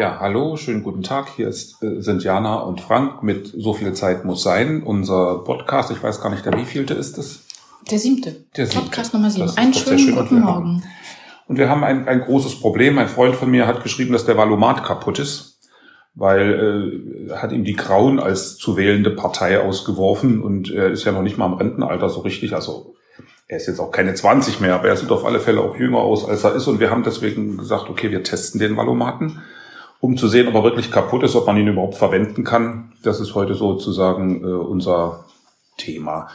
Ja, hallo, schönen guten Tag. Hier ist, äh, sind Jana und Frank mit So viel Zeit muss sein. Unser Podcast, ich weiß gar nicht, der wievielte ist es? Der siebte. Der siebte. Podcast Nummer sieben. Einen schönen schön. Und guten wir Morgen. haben- Und wir haben ein, ein großes Problem. Ein Freund von mir hat geschrieben, dass der Valomat kaputt ist, weil äh, hat ihm die Grauen als zu wählende Partei ausgeworfen und er ist ja noch nicht mal im Rentenalter so richtig. Also er ist jetzt auch keine 20 mehr, aber er sieht auf alle Fälle auch jünger aus, als er ist. Und wir haben deswegen gesagt, okay, wir testen den Valomaten, um zu sehen, ob er wirklich kaputt ist, ob man ihn überhaupt verwenden kann. Das ist heute sozusagen äh, unser Thema.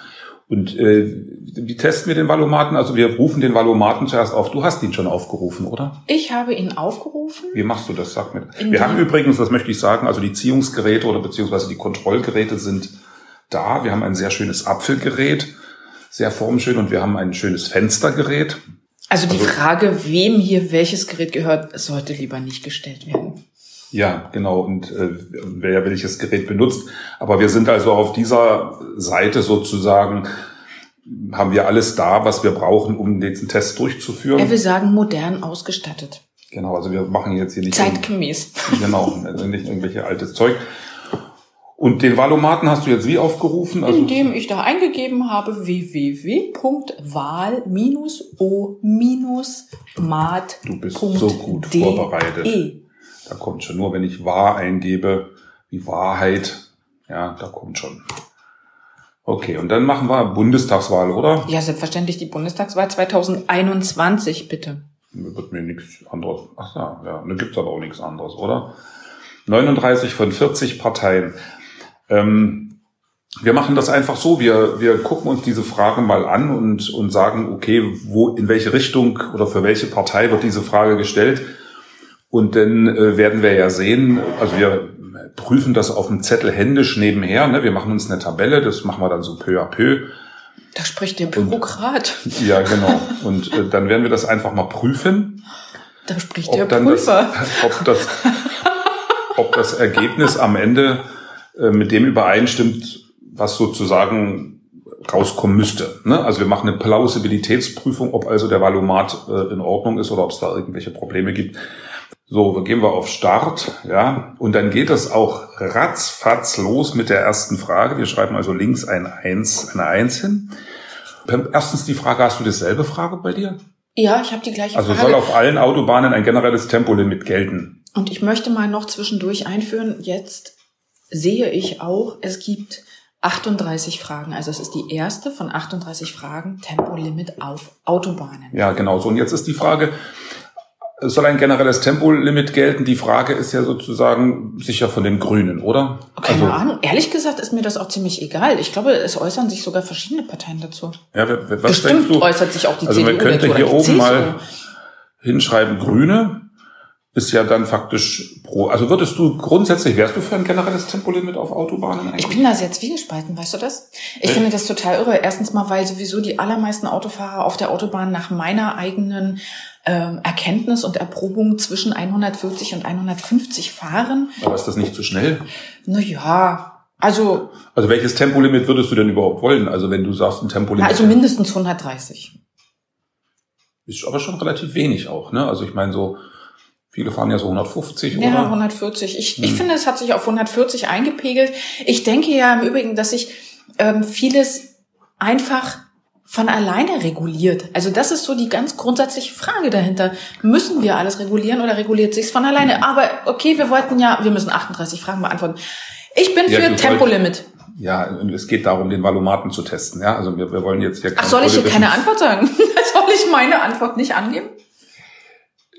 Und äh, wie testen wir den Valomaten? Also wir rufen den Valomaten zuerst auf. Du hast ihn schon aufgerufen, oder? Ich habe ihn aufgerufen. Wie machst du das? Sag mir. In Wir haben übrigens, das möchte ich sagen, also die Ziehungsgeräte oder beziehungsweise die Kontrollgeräte sind da. Wir haben ein sehr schönes Apfelgerät, sehr formschön, und wir haben ein schönes Fenstergerät. Also die Also- Frage, wem hier welches Gerät gehört, sollte lieber nicht gestellt werden. Ja, genau. Und äh, wer welches Gerät benutzt. Aber wir sind also auf dieser Seite sozusagen, haben wir alles da, was wir brauchen, um diesen Test durchzuführen. Er will sagen, modern ausgestattet. Genau, also wir machen jetzt hier nicht, Zeitgemäß. genau, also nicht irgendwelche altes Zeug. Und den Valomaten hast du jetzt wie aufgerufen? Also, Indem ich da eingegeben habe www.wahl-o-mat. Du bist so gut vorbereitet. Da kommt schon nur, wenn ich wahr eingebe, wie Wahrheit, ja, da kommt schon. Okay, und dann machen wir Bundestagswahl, oder? Ja, selbstverständlich die Bundestagswahl 2021, bitte. Wird mir nichts anderes. Ach ja, ja, da gibt's aber auch nichts anderes, oder? 39 von 40 Parteien. Ähm, wir machen das einfach so. Wir, wir gucken uns diese Fragen mal an und, und sagen, okay, wo, in welche Richtung oder für welche Partei wird diese Frage gestellt? Und dann äh, werden wir ja sehen, also wir prüfen das auf dem Zettel händisch nebenher. Ne? Wir machen uns eine Tabelle, das machen wir dann so peu à peu. Da spricht der Bürokrat. Ja, genau. Und äh, dann werden wir das einfach mal prüfen. Da spricht der dann das, Prüfer. ob das, ob das Ergebnis am Ende äh, mit dem übereinstimmt, was sozusagen rauskommen müsste. Ne? Also wir machen eine Plausibilitätsprüfung, ob also der Valomat äh, in Ordnung ist oder ob es da irgendwelche Probleme gibt. So, dann gehen wir auf Start, ja, und dann geht es auch ratzfatz los mit der ersten Frage. Wir schreiben also links ein Eins, eine Eins hin. Erstens die Frage, hast du dieselbe Frage bei dir? Ja, ich habe die gleiche Also Frage. soll auf allen Autobahnen ein generelles Tempolimit gelten? Und ich möchte mal noch zwischendurch einführen, jetzt sehe ich auch, es gibt 38 Fragen. Also es ist die erste von 38 Fragen Tempolimit auf Autobahnen. Ja, genau so. Und jetzt ist die Frage, es soll ein generelles Tempolimit gelten? Die Frage ist ja sozusagen sicher von den Grünen, oder? Keine also, Ahnung. Ehrlich gesagt ist mir das auch ziemlich egal. Ich glaube, es äußern sich sogar verschiedene Parteien dazu. Ja, was Bestimmt denkst du? äußert sich auch die Also man CDU könnte dazu oder hier oben CSU. mal hinschreiben, Grüne ist ja dann faktisch pro. Also würdest du grundsätzlich, wärst du für ein generelles Tempolimit auf Autobahnen eigentlich? Ich bin da sehr zwiegespalten, weißt du das? Ich finde das total irre. Erstens mal, weil sowieso die allermeisten Autofahrer auf der Autobahn nach meiner eigenen ähm, Erkenntnis und Erprobung zwischen 140 und 150 fahren. Aber ist das nicht zu schnell? Naja, also, Also welches Tempolimit würdest du denn überhaupt wollen? Also wenn du sagst, ein Tempolimit also mindestens 130. ist aber schon relativ wenig auch, ne? Also ich meine so, viele fahren ja so 150 Ja, oder? 140. Ich, ich Hm. finde, es hat sich auf 140 eingepegelt. Ich denke ja im Übrigen, dass sich ähm, vieles einfach von alleine reguliert. Also das ist so die ganz grundsätzliche Frage dahinter. Müssen wir alles regulieren oder reguliert sich's von alleine? Aber okay, wir wollten ja, wir müssen 38 Fragen beantworten. Ich bin Ja, für Tempolimit. Ja, und es geht darum, den Valomaten zu testen. Ja, also wir, wir wollen jetzt hier Ach, soll ich hier keine Antwort sagen? soll ich meine Antwort nicht angeben?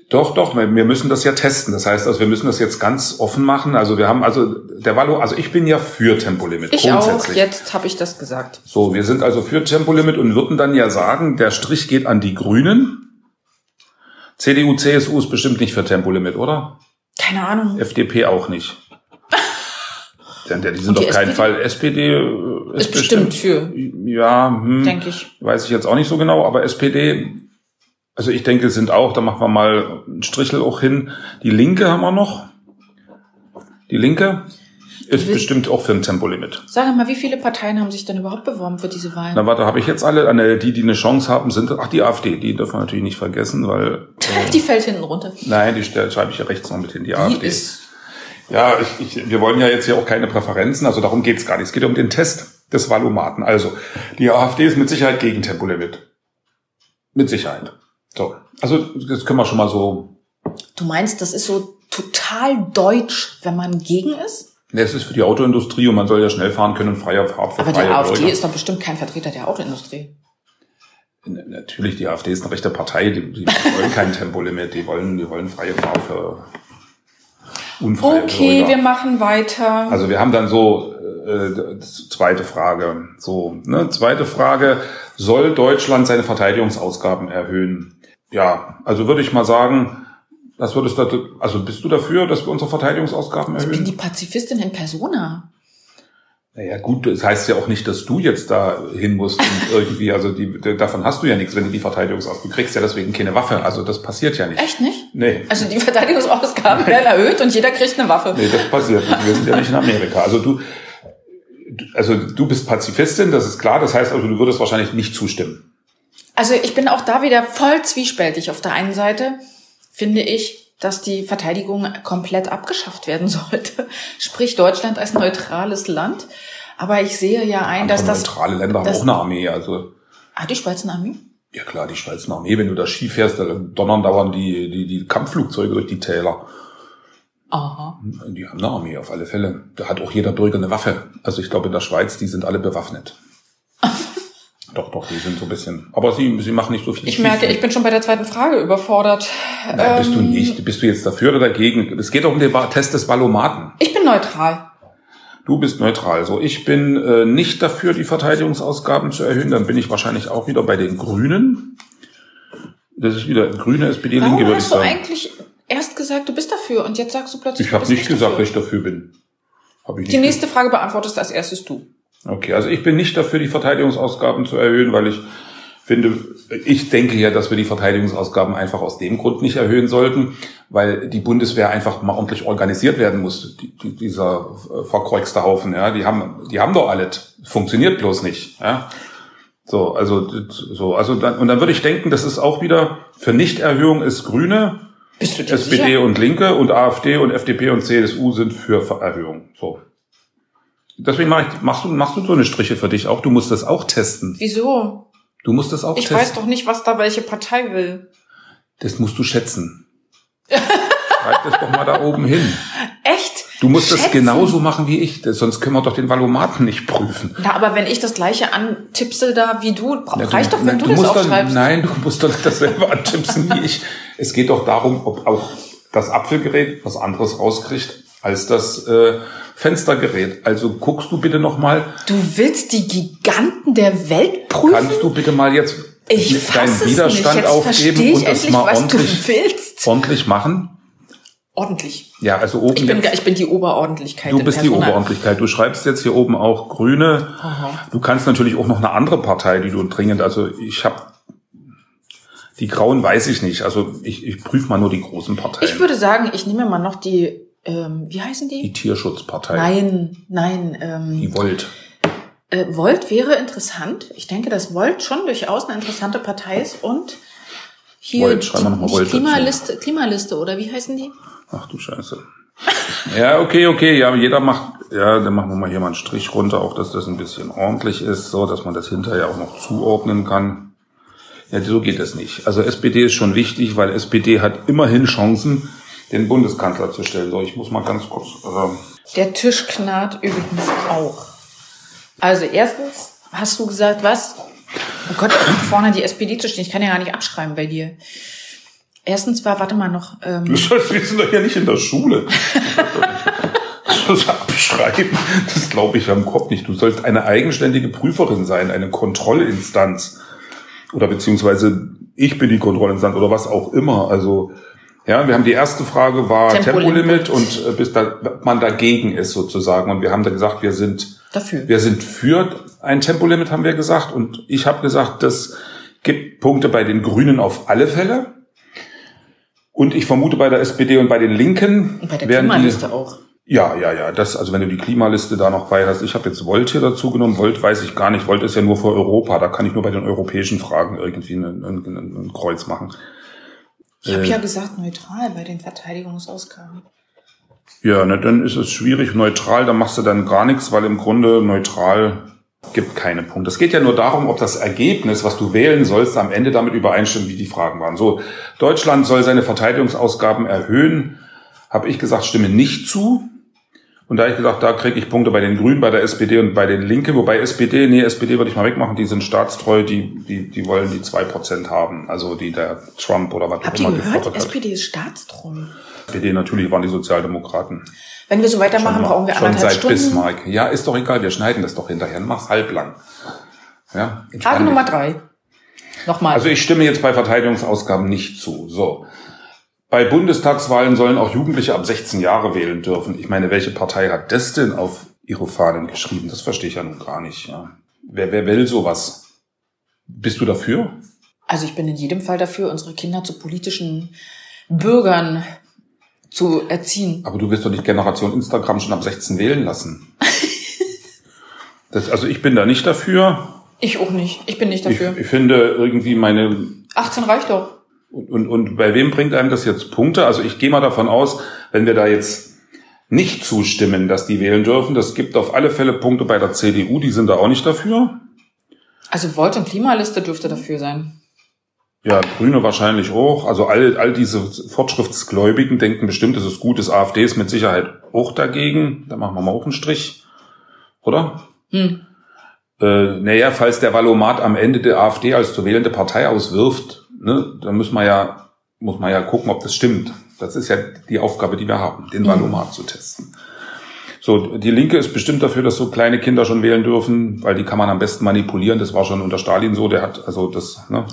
Doch, doch, wir müssen das ja testen. Das heißt, also wir müssen das jetzt ganz offen machen. Also wir haben also der Valo, also ich bin ja für Tempolimit Ich auch. grundsätzlich. Jetzt habe ich das gesagt. So, wir sind also für Tempolimit und würden dann ja sagen, der Strich geht an die Grünen. CDU, CSU ist bestimmt nicht für Tempolimit, oder? Keine Ahnung. FDP auch nicht. Denn die sind die auf keinen? Fall. SPD äh, Ist bestimmt für, Ja, hm, denke ich. weiß ich jetzt auch nicht so genau, aber SPD, also ich denke, sind auch, da machen wir mal einen Strichel auch hin. Die Linke haben wir noch. Die Linke, Ist bestimmt auch für ein Tempolimit. Sag mal, wie viele Parteien haben sich denn überhaupt beworben für diese Wahlen? Na warte, habe ich jetzt alle? An die, die eine Chance haben, sind ach die AfD. Die dürfen wir natürlich nicht vergessen, weil äh, die fällt hinten runter. Nein, die schreibe ich ja rechts noch mit hin. Die, die AfD. Ist ja, ich, ich, wir wollen ja jetzt hier auch keine Präferenzen. Also darum geht's gar nicht. Es geht um den Test des Valomaten. Also die AfD ist mit Sicherheit gegen Tempolimit. Mit Sicherheit. So, also das können wir schon mal so. Du meinst, das ist so total deutsch, wenn man gegen ist? Ne, es ist für die Autoindustrie und man soll ja schnell fahren können und freier Farb für Aber die AfD Bürger. ist doch bestimmt kein Vertreter der Autoindustrie. Natürlich, die AfD ist eine rechte Partei, die, die wollen kein Tempolimit, die wollen, die wollen freie Fahrt für unfreie Okay, Bürger. wir machen weiter. Also wir haben dann so äh, zweite Frage. So, ne, zweite Frage: Soll Deutschland seine Verteidigungsausgaben erhöhen? Ja, also würde ich mal sagen, das würdest du, also bist du dafür, dass wir unsere Verteidigungsausgaben ich bin erhöhen? die Pazifistin in Persona. Naja, gut, das heißt ja auch nicht, dass du jetzt da hin musst und irgendwie, also die, davon hast du ja nichts, wenn du die Verteidigungsausgaben, du kriegst ja deswegen keine Waffe, also das passiert ja nicht. Echt nicht? Nee. Also die Verteidigungsausgaben werden erhöht und jeder kriegt eine Waffe. Nee, das passiert nicht. Wir sind ja nicht in Amerika. Also du, also du bist Pazifistin, das ist klar. Das heißt also, du würdest wahrscheinlich nicht zustimmen. Also ich bin auch da wieder voll zwiespältig. Auf der einen Seite finde ich, dass die Verteidigung komplett abgeschafft werden sollte. Sprich Deutschland als neutrales Land. Aber ich sehe ja ein, dass das... neutrale Länder haben auch eine Armee. Also Ah, die Schweiz eine Armee? ja klar, die Schweizer Armee. Wenn du da Ski fährst, da donnern dauernd die, die, die Kampfflugzeuge durch die Täler. Aha. Die haben eine Armee auf alle Fälle. Da hat auch jeder Bürger eine Waffe. Also ich glaube in der Schweiz, die sind alle bewaffnet. Doch, doch, die sind so ein bisschen. Aber sie, sie machen nicht so viel. Ich merke, ich bin schon bei der zweiten Frage überfordert. Nein, bist du Ähm, nicht. Bist du jetzt dafür oder dagegen? Es geht doch um den Test des Valomaten. Ich bin neutral. Du bist neutral. So, ich bin äh, nicht dafür, die Verteidigungsausgaben zu erhöhen. Dann bin ich wahrscheinlich auch wieder bei den Grünen. Das ist wieder Grüne, SPD, Warum Linke, würde ich hast du sagen. eigentlich erst gesagt, du bist dafür und jetzt sagst du plötzlich, Ich habe nicht gesagt, dafür? dass ich dafür bin. Hab ich Die nicht nächste Frage beantwortest als erstes du. Okay, also ich bin nicht dafür, die Verteidigungsausgaben zu erhöhen, weil ich finde, ich denke ja, dass wir die Verteidigungsausgaben einfach aus dem Grund nicht erhöhen sollten, weil die Bundeswehr einfach mal ordentlich organisiert werden muss. Die, die, dieser äh, verkreuzte Haufen, ja, die haben, die haben doch alles. Funktioniert bloß nicht, ja. So, also, so, also dann, und dann würde ich denken, das ist auch wieder für Nichterhöhung ist Grüne, SPD sicher? und Linke und AfD und FDP und CSU sind für Erhöhung. So. Deswegen mach ich, machst du, machst du so eine Striche für dich auch. Du musst das auch testen. Wieso? Du musst das auch Ich testen. weiß doch nicht, was da welche Partei will. Das musst du schätzen. Schreib das doch mal da oben hin. Echt? Du musst das Schätzen? genauso machen wie ich, das- sonst können wir doch den Valomaten nicht prüfen. Na, aber wenn ich das gleiche antippse da wie du, Ja, reicht doch, wenn na, du, das musst doch, aufschreibst. Nein, du musst doch nicht dasselbe antippsen wie ich. Es geht doch darum, ob auch das Apfelgerät was anderes rauskriegt als das äh, Fenstergerät. Also guckst du bitte noch mal, Du willst die Giganten der Welt prüfen? kannst du bitte mal jetzt ich deinen. Widerstand aufgeben und das mal was ordentlich, du willst. ordentlich machen? Ordentlich. Ja, also oben Ich bin, ich bin die Oberordentlichkeit. Du bist die. Oberordentlichkeit. Du schreibst jetzt hier oben auch Grüne. Du kannst natürlich auch noch eine andere Partei, die du dringend, also ich habe die Grauen weiß ich nicht. Also ich, ich prüfe mal nur die großen Parteien. Ich würde sagen, ich nehme mal noch die, ähm, wie heißen die? die Tierschutzpartei. Nein, nein. Ähm, Die Volt. äh, Volt wäre interessant. Ich denke, dass Volt schon durchaus eine interessante Partei ist und hier Volt, schreiben wir noch mal die Volt dazu. Klimaliste, Klimaliste oder wie heißen die? Ach du Scheiße. Ja, okay, okay. Ja, jeder macht, ja, dann machen wir mal hier mal einen Strich runter, auch dass das ein bisschen ordentlich ist, so dass man das hinterher auch noch zuordnen kann. Ja, so geht es nicht. Also SPD ist schon wichtig, weil SPD hat immerhin Chancen, den Bundeskanzler zu stellen. So, ich muss mal ganz kurz. Ähm, Der Tisch knarrt übrigens auch. Also erstens hast du gesagt, was? Oh Gott, vorne die SPD zu stehen. Ich kann ja gar nicht abschreiben bei dir. Erstens war, warte mal noch, du ähm, sollst, wir sind doch ja nicht in der Schule. Sollst abschreiben. Das glaube ich am Kopf nicht. Du sollst eine eigenständige Prüferin sein, eine Kontrollinstanz. Oder beziehungsweise ich bin die Kontrollinstanz oder was auch immer. Also, ja, wir haben die erste Frage war Tempolimit. Tempolimit und äh, bis da, man dagegen ist sozusagen. Und wir haben da gesagt, wir sind dafür. wir sind für ein Tempolimit, haben wir gesagt. Und ich habe gesagt, das gibt Punkte bei den Grünen auf alle Fälle. Und ich vermute bei der SPD und bei den Linken Und bei der werden die, Klimaliste auch. Ja, ja, ja. Das, also wenn du die Klimaliste da noch bei hast, ich habe jetzt Volt hier dazu genommen. Volt weiß ich gar nicht. Volt ist ja nur für Europa. Da kann ich nur bei den europäischen Fragen irgendwie ein, ein, ein Kreuz machen. Ich habe äh, ja gesagt neutral bei den Verteidigungsausgaben. Ja, ne, dann ist es schwierig. Neutral, da machst du dann gar nichts, weil im Grunde neutral gibt keine Punkte. Es geht ja nur darum, ob das Ergebnis, was du wählen sollst, am Ende damit übereinstimmt, wie die Fragen waren. So, Deutschland soll seine Verteidigungsausgaben erhöhen. Habe ich gesagt, stimme nicht zu. Und da habe ich gesagt, da kriege ich Punkte bei den Grünen, bei der SPD und bei den Linken. Wobei SPD, nee, SPD würde ich mal wegmachen, die sind staatstreu, die, die, die wollen die zwei Prozent haben. Also die der Trump oder was Habt auch immer gehört? SPD ist staatstreu. SPD natürlich waren die Sozialdemokraten. Wenn wir so weitermachen, brauchen wir schon anderthalb seit Stunden. Bismarck. Ja, ist doch egal, wir schneiden das doch hinterher. Mach's halblang. Ja, Frage Nummer drei. Nochmal. Also ich stimme jetzt bei Verteidigungsausgaben nicht zu. So. Bei Bundestagswahlen sollen auch Jugendliche ab 16 Jahre wählen dürfen. Ich meine, welche Partei hat das denn auf ihre Fahnen geschrieben? Das verstehe ich ja nun gar nicht. Ja. Wer, wer will sowas? Bist du dafür? Also ich bin in jedem Fall dafür, unsere Kinder zu politischen Bürgern zu erziehen. Aber du wirst doch nicht Generation Instagram schon ab 16 wählen lassen. das, also ich bin da nicht dafür. Ich auch nicht. Ich bin nicht dafür. Ich, ich finde irgendwie meine. 18 reicht doch. Und, und, und bei wem bringt einem das jetzt Punkte? Also ich gehe mal davon aus, wenn wir da jetzt nicht zustimmen, dass die wählen dürfen, das gibt auf alle Fälle Punkte bei der CDU, die sind da auch nicht dafür. Also Volt und Klimaliste dürfte dafür sein. Ja, Grüne wahrscheinlich auch. Also all, all diese Fortschrittsgläubigen denken bestimmt, es ist gut. Das AfD ist mit Sicherheit auch dagegen. Da machen wir mal auch einen Strich. Oder? Hm. Äh, naja, falls der Valomat am Ende der AfD als zu wählende Partei auswirft, ne, dann muss man ja, muss man ja gucken, ob das stimmt. Das ist ja die Aufgabe, die wir haben, den Valomat mhm. zu testen. So, die Linke ist bestimmt dafür, dass so kleine Kinder schon wählen dürfen, weil die kann man am besten manipulieren. Das war schon unter Stalin so. Der hat also das. Ne,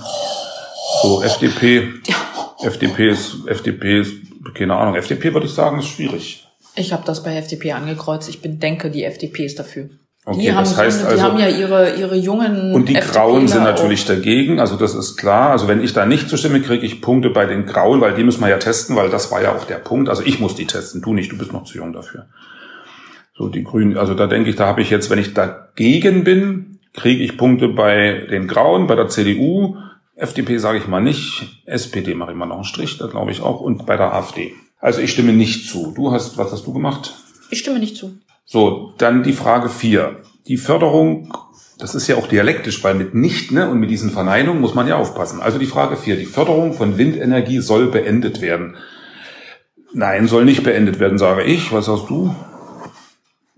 so, FDP, FDP ist, FDP ist, keine Ahnung, FDP würde ich sagen, ist schwierig. Ich habe das bei FDP angekreuzt. Ich bin, denke, die FDP ist dafür. Okay, die haben, das heißt die also, haben ja ihre, ihre jungen. Und die FDPler Grauen sind natürlich auch. dagegen, also das ist klar. Also wenn ich da nicht zustimme, kriege ich Punkte bei den Grauen, weil die müssen wir ja testen, weil das war ja auch der Punkt. Also ich muss die testen, du nicht, du bist noch zu jung dafür. So, die Grünen, also da denke ich, da habe ich jetzt, wenn ich dagegen bin, kriege ich Punkte bei den Grauen, bei der CDU, FDP sage ich mal nicht, SPD mache ich mal noch einen Strich, da glaube ich auch, und bei der AfD. Also ich stimme nicht zu. Du hast, was hast du gemacht? Ich stimme nicht zu. So, dann die Frage vier. Die Förderung, das ist ja auch dialektisch, weil mit nicht ne, und mit diesen Verneinungen muss man ja aufpassen. Also die Frage vier. Die Förderung von Windenergie soll beendet werden. Nein, soll nicht beendet werden, sage ich. Was sagst du?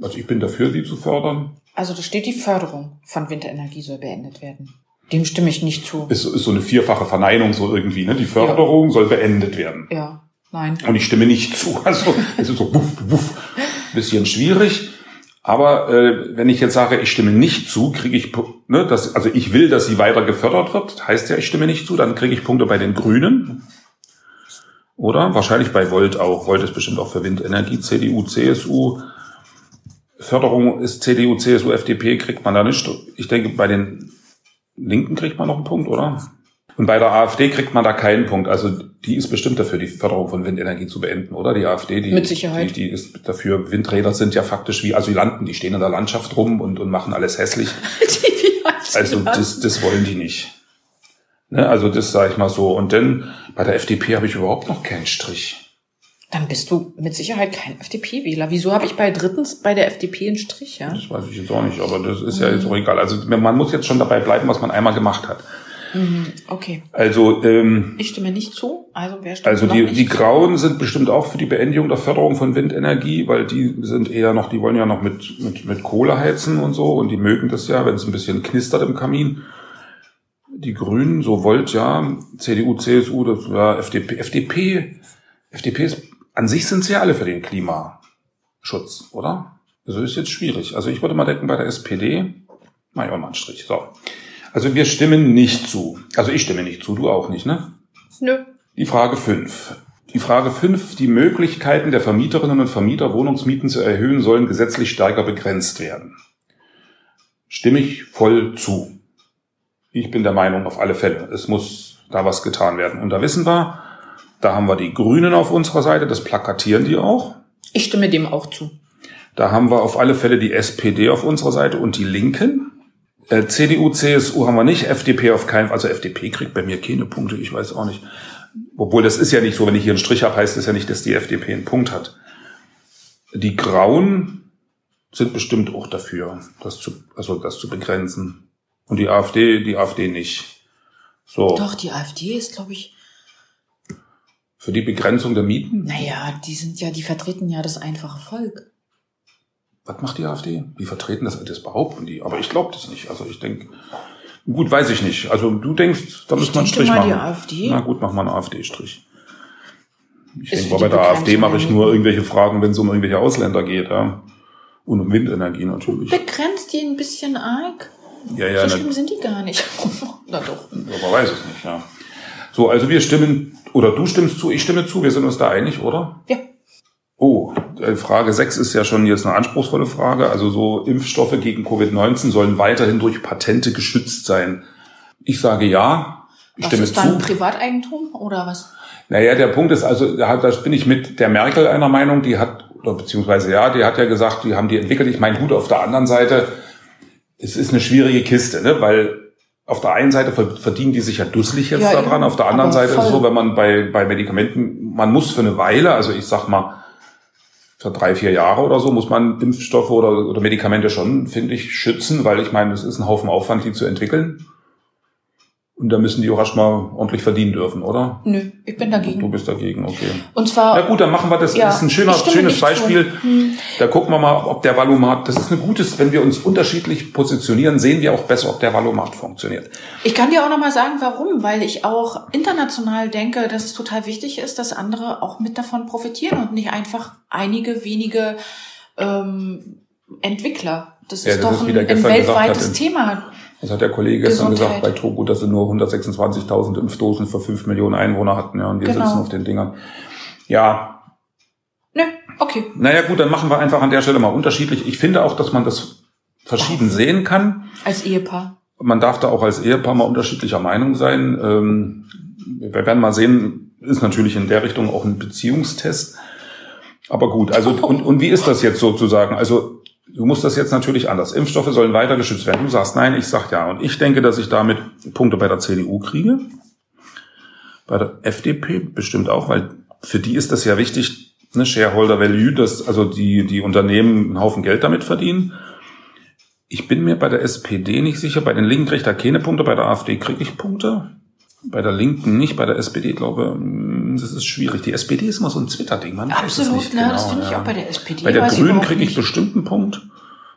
Also ich bin dafür, sie zu fördern. Also da steht, die Förderung von Windenergie soll beendet werden. Dem stimme ich nicht zu. Ist, ist so eine vierfache Verneinung so irgendwie, ne? Die Förderung ja. soll beendet werden. Ja, nein. Und ich stimme nicht zu. Also es ist so wuff, wuff, bisschen schwierig. Aber äh, wenn ich jetzt sage, ich stimme nicht zu, kriege ich, ne, das, also ich will, dass sie weiter gefördert wird, heißt ja, ich stimme nicht zu, dann kriege ich Punkte bei den Grünen. Oder? Wahrscheinlich bei Volt auch. Volt ist bestimmt auch für Windenergie, CDU, CSU. Förderung ist CDU, CSU, FDP, kriegt man da nicht. Ich denke, bei den Linken kriegt man noch einen Punkt, oder? Und bei der AfD kriegt man da keinen Punkt. Also die ist bestimmt dafür, die Förderung von Windenergie zu beenden, oder? Die AfD, die, Mit Sicherheit. Die, die ist dafür. Windräder sind ja faktisch wie Asylanten, die stehen in der Landschaft rum und, und machen alles hässlich. also das, das wollen die nicht. Ne? Also das sage ich mal so. Und dann bei der FDP habe ich überhaupt noch keinen Strich. Dann bist du mit Sicherheit kein FDP-Wähler. Wieso habe ich bei drittens bei der FDP einen Strich, ja? Das weiß ich jetzt auch nicht, aber das ist ja jetzt auch egal. Also man muss jetzt schon dabei bleiben, was man einmal gemacht hat. Mhm, okay. Also ähm, ich stimme nicht zu. Also wer stimmt Also die, die Grauen sind bestimmt auch für die Beendigung der Förderung von Windenergie, weil die sind eher noch, die wollen ja noch mit mit mit Kohle heizen und so und die mögen das ja, wenn es ein bisschen knistert im Kamin. Die Grünen, so wollt ja, CDU, CSU, das ja FDP, FDP, FDP ist an sich sind sie ja alle für den Klimaschutz, oder? Also ist jetzt schwierig. Also ich würde mal denken, bei der SPD, mach ich auch mal einen Strich. So. Also wir stimmen nicht zu. Also ich stimme nicht zu, du auch nicht, ne? Nö. Die Frage fünf. Die Frage fünf: Die Möglichkeiten der Vermieterinnen und Vermieter, Wohnungsmieten zu erhöhen, sollen gesetzlich stärker begrenzt werden. Stimme ich voll zu. Ich bin der Meinung, auf alle Fälle. Es muss da was getan werden. Und da wissen wir, da haben wir die Grünen auf unserer Seite, das plakatieren die auch. Ich stimme dem auch zu. Da haben wir auf alle Fälle die SPD auf unserer Seite und die Linken. Äh, CDU, CSU haben wir nicht, FDP auf keinen Fall. Also FDP kriegt bei mir keine Punkte, ich weiß auch nicht. Obwohl das ist ja nicht so, wenn ich hier einen Strich habe, heißt das ja nicht, dass die FDP einen Punkt hat. Die Grauen sind bestimmt auch dafür, das zu, also das zu begrenzen. Und die AfD, die AfD nicht. So. Doch, die AfD ist, glaube ich. Für die Begrenzung der Mieten? Naja, die sind ja, die vertreten ja das einfache Volk. Was macht die AfD? Die vertreten das, das behaupten die. Aber ich glaube das nicht. Also ich denke, gut, weiß ich nicht. Also du denkst, da müssen wir einen Strich mal machen. die AfD. Na gut, mach mal einen AfD-Strich. Ich denke, bei der AfD mache ich nur irgendwelche Fragen, wenn es um irgendwelche Ausländer geht. Ja. Und um Windenergie natürlich. Begrenzt die ein bisschen arg? Ja, ja, so schlimm sind die gar nicht. Na doch. aber weiß es nicht, ja. So, also wir stimmen, oder du stimmst zu, ich stimme zu, wir sind uns da einig, oder? Ja. Oh, äh, Frage 6 ist ja schon jetzt eine anspruchsvolle Frage. Also so Impfstoffe gegen Covid-19 sollen weiterhin durch Patente geschützt sein. Ich sage ja. Ich Was stimme ist dann zu. Privateigentum oder was? Naja, der Punkt ist also, da, da bin ich mit der Merkel einer Meinung, die hat, oder beziehungsweise ja, die hat ja gesagt, die haben die entwickelt. Ich meine, gut, auf der anderen Seite, es ist eine schwierige Kiste, ne? weil auf der einen Seite ver- verdienen die sich ja dusselig jetzt Ja, daran, auf der anderen Seite ist es so, wenn man bei, bei Medikamenten, man muss für eine Weile, also ich sag mal, drei, vier Jahre oder so muss man Impfstoffe oder, oder Medikamente schon, finde ich, schützen, weil ich meine, es ist ein Haufen Aufwand, die zu entwickeln. Und da müssen die auch erstmal ordentlich verdienen dürfen, oder? Nö, ich bin Du dagegen. bist dagegen, okay. Und zwar. Na gut, dann machen wir das. Ja, das ist ein schöner, schönes. Beispiel. Hm. Da gucken wir mal, ob der Valomat, das ist ein gutes, wenn wir uns unterschiedlich positionieren, sehen wir auch besser, ob der Valomat funktioniert. Ich kann dir auch nochmal sagen, warum. Weil ich auch international denke, dass es total wichtig ist, dass andere auch mit davon profitieren und nicht einfach einige wenige ähm, Entwickler. Das Ja, ist das doch ist, ein, ein weltweites hat, Thema. Das hat der Kollege gestern Gesundheit. gesagt bei Togo, dass sie nur 126.000 Impfdosen für 5 Millionen Einwohner hatten, ja, und wir Genau. sitzen auf den Dingern. Ja, Nö, okay. naja gut, dann machen wir einfach an der Stelle mal unterschiedlich. Ich finde auch, dass man das verschieden sehen kann. Als Ehepaar. Man darf da auch als Ehepaar mal unterschiedlicher Meinung sein. Ähm, wir werden mal sehen, ist natürlich in der Richtung auch ein Beziehungstest. Aber gut, also und, und wie ist das jetzt sozusagen? Also du musst das jetzt natürlich anders. Impfstoffe sollen weiter geschützt werden. Du sagst nein, ich sag ja. Und ich denke, dass ich damit Punkte bei der CDU kriege. Bei der FDP bestimmt auch, weil für die ist das ja wichtig, ne, Shareholder Value, dass also die, die Unternehmen einen Haufen Geld damit verdienen. Ich bin mir bei der SPD nicht sicher. Bei den Linken kriege ich da keine Punkte, bei der AfD kriege ich Punkte. Bei der Linken nicht, bei der SPD glaube das ist schwierig. Die SPD ist immer so ein Twitter-Ding. Es Absolut, nicht ne? genau, das finde ich ja. auch bei der SPD. Bei der Grünen kriege ich bestimmt einen Punkt.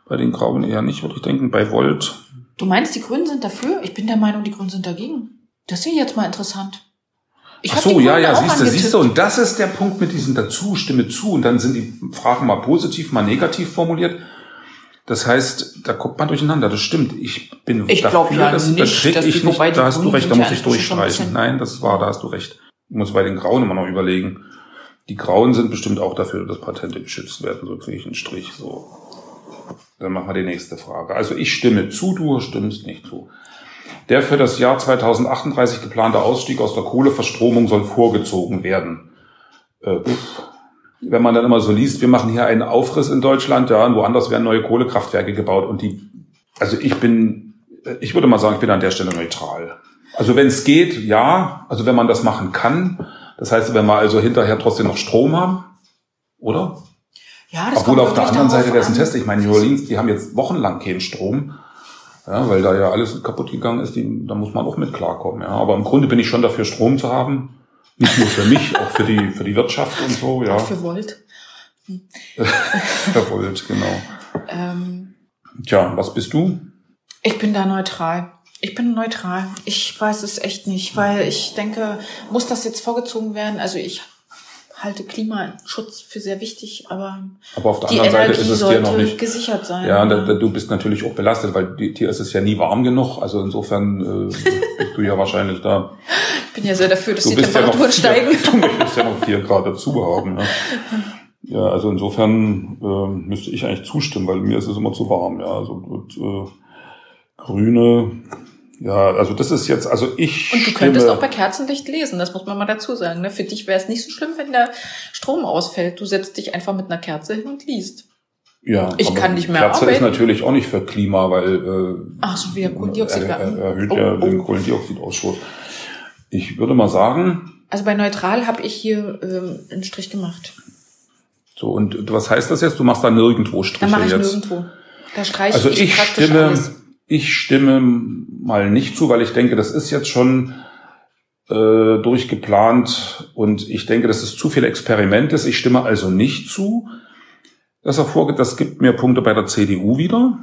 Bei den Grauen eher nicht, würde ich denken. Bei Volt. Du meinst, die Grünen sind dafür? Ich bin der Meinung, die Grünen sind dagegen. Das ist ja jetzt mal interessant. Ich Ach so, ja, ja, siehst du, siehst du. Und das ist der Punkt mit diesem dazu, Stimme zu. Und dann sind die Fragen mal positiv, mal negativ formuliert. Das heißt, da kommt man durcheinander. Das stimmt. Ich bin Ich glaub ja das, nicht, das krieg ich nicht. Da hast du recht, da muss ja ich durchstreichen. Nein, das war, da hast du recht. Muss bei den Grauen immer noch überlegen. Die Grauen sind bestimmt auch dafür, dass Patente geschützt werden. So kriege ich einen Strich. So. Dann machen wir die nächste Frage. Also ich stimme zu, du stimmst nicht zu. Der für das Jahr 2038 geplante Ausstieg aus der Kohleverstromung soll vorgezogen werden. Äh, wenn man dann immer so liest, wir machen hier einen Aufriss in Deutschland, ja, und woanders werden neue Kohlekraftwerke gebaut und die, also ich bin, ich würde mal sagen, ich bin an der Stelle neutral. Also wenn es geht, ja, also wenn man das machen kann, das heißt, wenn wir also hinterher trotzdem noch Strom haben, oder? Ja, das Obwohl kommt auf der anderen Seite wäre es ein. Test. Ich meine, New Orleans, die haben jetzt wochenlang keinen Strom. Ja, weil da ja alles kaputt gegangen ist, die, da muss man auch mit klarkommen. Ja. Aber im Grunde bin ich schon dafür, Strom zu haben. Nicht nur für mich, auch für die, für die Wirtschaft und so, ja. Auch für Volt. Verwollt, genau. Ähm, Tja, was bist du? ich bin da neutral. Ich bin neutral. Ich weiß es echt nicht, weil ich denke, muss das jetzt vorgezogen werden? Also ich halte Klimaschutz für sehr wichtig, aber Aber auf der die anderen Seite Energie ist es dir noch nicht. gesichert sein. Ja, da, da, du bist natürlich auch belastet, weil dir ist es ja nie warm genug. Also insofern äh, bist du ja wahrscheinlich da. ich bin ja sehr dafür, dass Du die bist ja Temperaturen steigen. du möchtest ja noch vier Grad dazu haben. Ja, ja also insofern äh, müsste ich eigentlich zustimmen, weil mir ist es immer zu warm. Ja, also und, äh, Grüne, Ja, also das ist jetzt, also ich. Und du könntest auch bei Kerzenlicht lesen, das muss man mal dazu sagen. Ne? Für dich wäre es nicht so schlimm, wenn der Strom ausfällt. Du setzt dich einfach mit einer Kerze hin und liest. Ja, ich kann nicht mehr Kerze arbeiten. ist natürlich auch nicht für Klima, weil äh, Ach, schon wieder Kohlendioxid. er, er, erhöht Oh, ja oh. den Kohlendioxidausstoß. Ich würde mal sagen, Also bei neutral habe ich hier ähm, einen Strich gemacht. so und was heißt das jetzt? Du machst da nirgendwo Striche Da mache ich jetzt. nirgendwo. Da streiche Also ich, ich praktisch stimme, alles. Ich stimme mal nicht zu, weil ich denke, das ist jetzt schon äh, durchgeplant und ich denke, dass es zu viel Experiment ist. Ich stimme also nicht zu, dass er vorgeht. Das gibt mir Punkte bei der CDU wieder,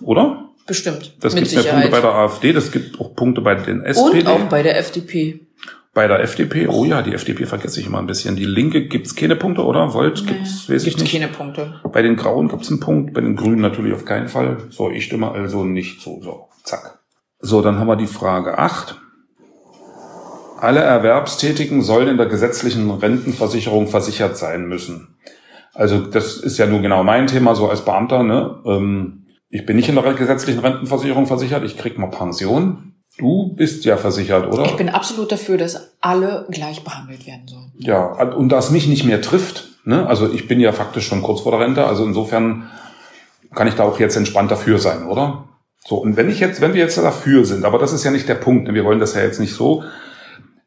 oder? Bestimmt. Das gibt mir Sicherheit. Punkte bei der AfD, das gibt auch Punkte bei den SPD. Und auch bei der FDP. Bei der FDP. Oh ja, die FDP vergesse ich immer ein bisschen. Die Linke gibt's keine Punkte, oder? Volt gibt's, weiß ich Gibt nicht. keine Punkte. Bei den Grauen gibt's einen Punkt, bei den Grünen natürlich auf keinen Fall. So, ich stimme also nicht zu. So, zack. So, dann haben wir die Frage 8. Alle Erwerbstätigen sollen in der gesetzlichen Rentenversicherung versichert sein müssen. Also das ist ja nun genau mein Thema, so als Beamter. Ne? Ähm, ich bin nicht in der gesetzlichen Rentenversicherung versichert, ich krieg mal Pension. Du bist ja versichert, oder? Ich bin absolut dafür, dass alle gleich behandelt werden sollen. Ja, und da es mich nicht mehr trifft, ne? also ich bin ja faktisch schon kurz vor der Rente, also insofern kann ich da auch jetzt entspannt dafür sein, oder? So, und wenn ich jetzt, wenn wir jetzt dafür sind, aber das ist ja nicht der Punkt, ne? wir wollen das ja jetzt nicht so,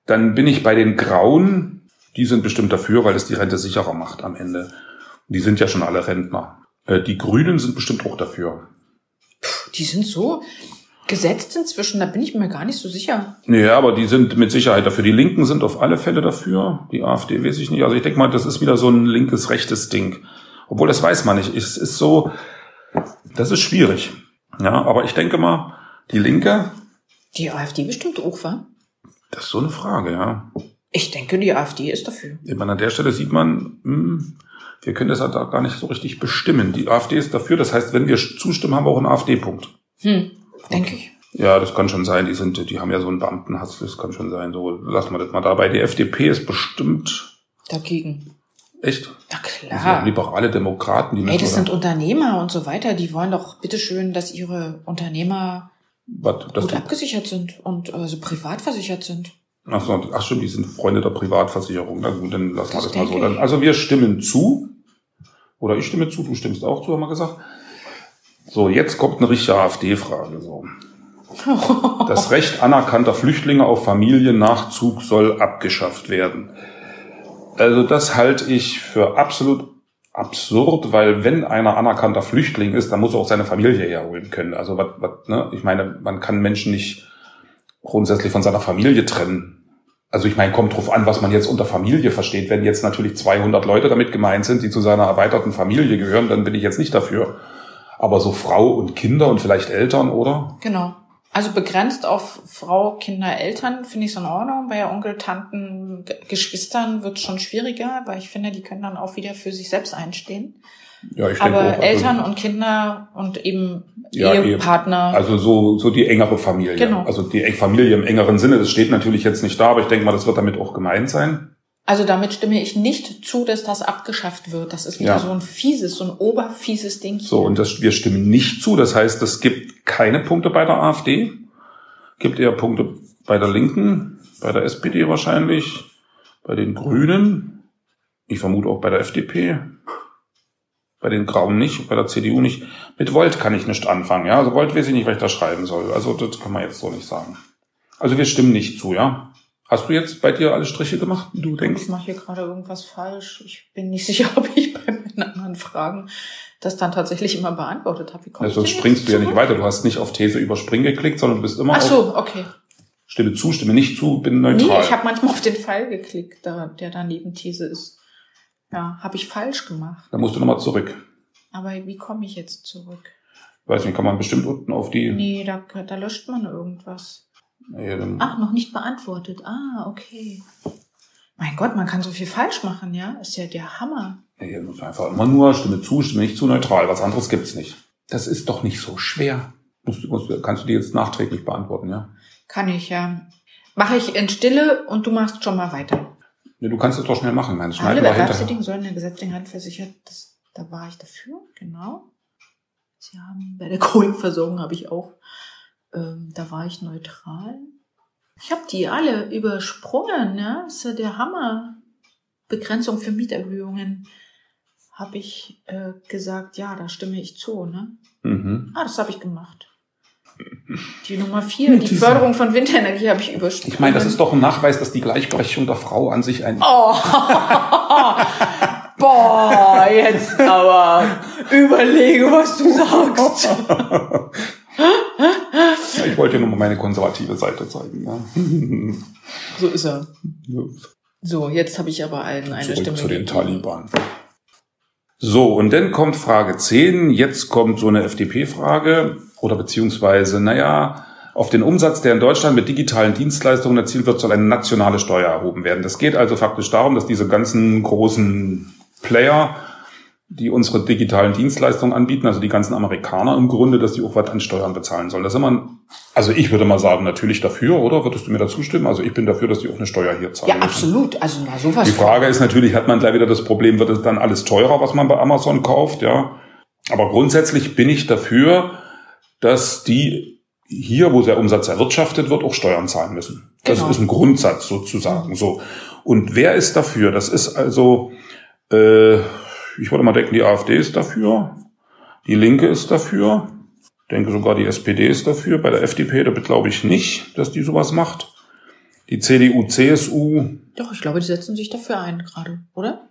dann bin ich bei den Grauen, die sind bestimmt dafür, weil es die Rente sicherer macht am Ende. Die sind ja schon alle Rentner. Äh, Die Grünen sind bestimmt auch dafür. Die sind so gesetzt inzwischen, da bin ich mir gar nicht so sicher. Nee, aber die sind mit Sicherheit dafür. Die Linken sind auf alle Fälle dafür. Die AfD weiß ich nicht. Also ich denke mal, das ist wieder so ein linkes, rechtes Ding. Obwohl, das weiß man nicht. Es ist so, das ist schwierig. Ja, aber ich denke mal, die Linke, Die AfD bestimmt auch, wa? das ist so eine Frage, ja. Ich denke, die AfD ist dafür. Ich meine, an der Stelle sieht man, hm, wir können das halt da gar nicht so richtig bestimmen. Die AfD ist dafür. Das heißt, wenn wir zustimmen, haben wir auch einen AfD-Punkt. Hm, denke ich. Ja, das kann schon sein. Die sind, die haben ja so einen Beamtenhass. Das kann schon sein. So, lassen wir das mal dabei. Die FDP ist bestimmt Dagegen. echt. Na Das sind klar. liberale Demokraten, die Ey, das sind Unternehmer und so weiter. Die wollen doch bitteschön, dass ihre Unternehmer das gut abgesichert sind und also privat versichert sind. ach, so, ach stimmt, die sind Freunde der Privatversicherung. Na gut, dann lassen wir Das das mal so. Dann, also wir stimmen zu. Oder ich stimme zu, du stimmst auch zu, haben wir gesagt. So, jetzt kommt eine richtige AfD-Frage. So. Das Recht anerkannter Flüchtlinge auf Familiennachzug soll abgeschafft werden. Also das halte ich für absolut absurd, weil wenn einer anerkannter Flüchtling ist, dann muss er auch seine Familie herholen können. Also was, was, ne? ich meine, man kann Menschen nicht grundsätzlich von seiner Familie trennen. Also ich meine, kommt drauf an, was man jetzt unter Familie versteht. Wenn jetzt natürlich 200 Leute damit gemeint sind, die zu seiner erweiterten Familie gehören, dann bin ich jetzt nicht dafür. Aber so Frau und Kinder und vielleicht Eltern, oder? Genau. Also begrenzt auf Frau, Kinder, Eltern finde ich so in Ordnung. Bei Onkel, Tanten, Geschwistern wird schon schwieriger, weil ich finde, die können dann auch wieder für sich selbst einstehen. Ja, ich denke Aber auch. Also, Eltern und Kinder und eben Ja, Ehepartner. Also so, so die engere Familie. Genau. Also die Familie im engeren Sinne, das steht natürlich jetzt nicht da, aber ich denke mal, das wird damit auch gemeint sein. Also damit stimme ich nicht zu, dass das abgeschafft wird. Das ist wieder Ja. so ein fieses, so ein oberfieses Ding. So, hier. und das, wir stimmen nicht zu. Das heißt, es gibt keine Punkte bei der AfD. Gibt eher Punkte bei der Linken, bei der SPD wahrscheinlich, bei den Grünen. Ich vermute auch bei der FDP. Bei den Grauen nicht, bei der CDU nicht. Mit Volt kann ich nicht anfangen, ja. Also Volt weiß ich nicht, was ich da schreiben soll. Also das kann man jetzt so nicht sagen. Also wir stimmen nicht zu, ja. Hast du jetzt bei dir alle Striche gemacht, wie du denkst? Ich mache hier gerade irgendwas falsch. Ich bin nicht sicher, ob ich bei meinen anderen Fragen das dann tatsächlich immer beantwortet habe. Wie komme ich sonst springst du ja nicht weiter. Du hast nicht auf These überspringen geklickt, sondern du bist immer Ach so, okay. Stimme zu, Stimme nicht zu, bin Nee, neutral. ich habe manchmal auf den Pfeil geklickt, da, der daneben These ist. Ja, habe ich falsch gemacht. Dann musst du nochmal zurück. Aber wie komme ich jetzt zurück? Weiß nicht, kann man bestimmt unten auf die. Nee, da, da löscht man irgendwas. Ach, noch nicht beantwortet. Ah, okay. Mein Gott, man kann so viel falsch machen, ja? Ist ja der Hammer. hier muss einfach immer nur Stimme zu, Stimme nicht zu, neutral. Was anderes gibt's nicht. Das ist doch nicht so schwer. Musst, musst, kannst du dir jetzt nachträglich beantworten, ja? Kann ich ja. Mache ich in Stille und du machst schon mal weiter. Nee, du kannst es doch schnell machen. Das Alle. Erwerbstätigen sollen der gesetzlichen Hand versichert. Das, da war ich dafür, genau. Sie haben bei der Kohlenversorgung habe ich auch ähm, da war ich neutral. Ich habe die alle übersprungen, ja. Das ist ja der Hammer. Begrenzung für Mieterhöhungen habe ich äh, gesagt, ja, da stimme ich zu. Ne? Mhm. Ah, das habe ich gemacht. Die Nummer vier, die Förderung von Windenergie habe ich übersprungen. Ich meine, das ist doch ein Nachweis, dass die Gleichberechtigung der Frau an sich ein... Oh. Boah, jetzt aber überlege, was du sagst. ich wollte dir nur mal meine konservative Seite zeigen. Ja. So ist er. So, jetzt habe ich aber einen, eine Zurück Stimme. zu den Taliban. So, und dann kommt Frage 10. Jetzt kommt so eine FDP-Frage oder beziehungsweise, naja, auf den Umsatz, der in Deutschland mit digitalen Dienstleistungen erzielt wird, soll eine nationale Steuer erhoben werden. Das geht also faktisch darum, dass diese ganzen großen Player die unsere digitalen Dienstleistungen anbieten, also die ganzen Amerikaner im Grunde, dass die auch was an Steuern bezahlen sollen. Das ist immer, also ich würde mal sagen, natürlich dafür, oder? Würdest du mir da zustimmen? Also ich bin dafür, dass die auch eine Steuer hier zahlen. Ja, absolut. Also na, sowas. Die Frage ist natürlich, hat man gleich wieder das Problem, wird es dann alles teurer, was man bei Amazon kauft, ja? Aber grundsätzlich bin ich dafür, dass die hier, wo der Umsatz erwirtschaftet wird, auch Steuern zahlen müssen. Das genau. ist ein Grundsatz sozusagen. So. Und wer ist dafür? Das ist also äh, ich würde mal denken, die AfD ist dafür, die Linke ist dafür, ich denke sogar die SPD ist dafür, bei der FDP, da glaube ich nicht, dass die sowas macht. Die CDU, CSU. Doch, ich glaube, die setzen sich dafür ein gerade, oder?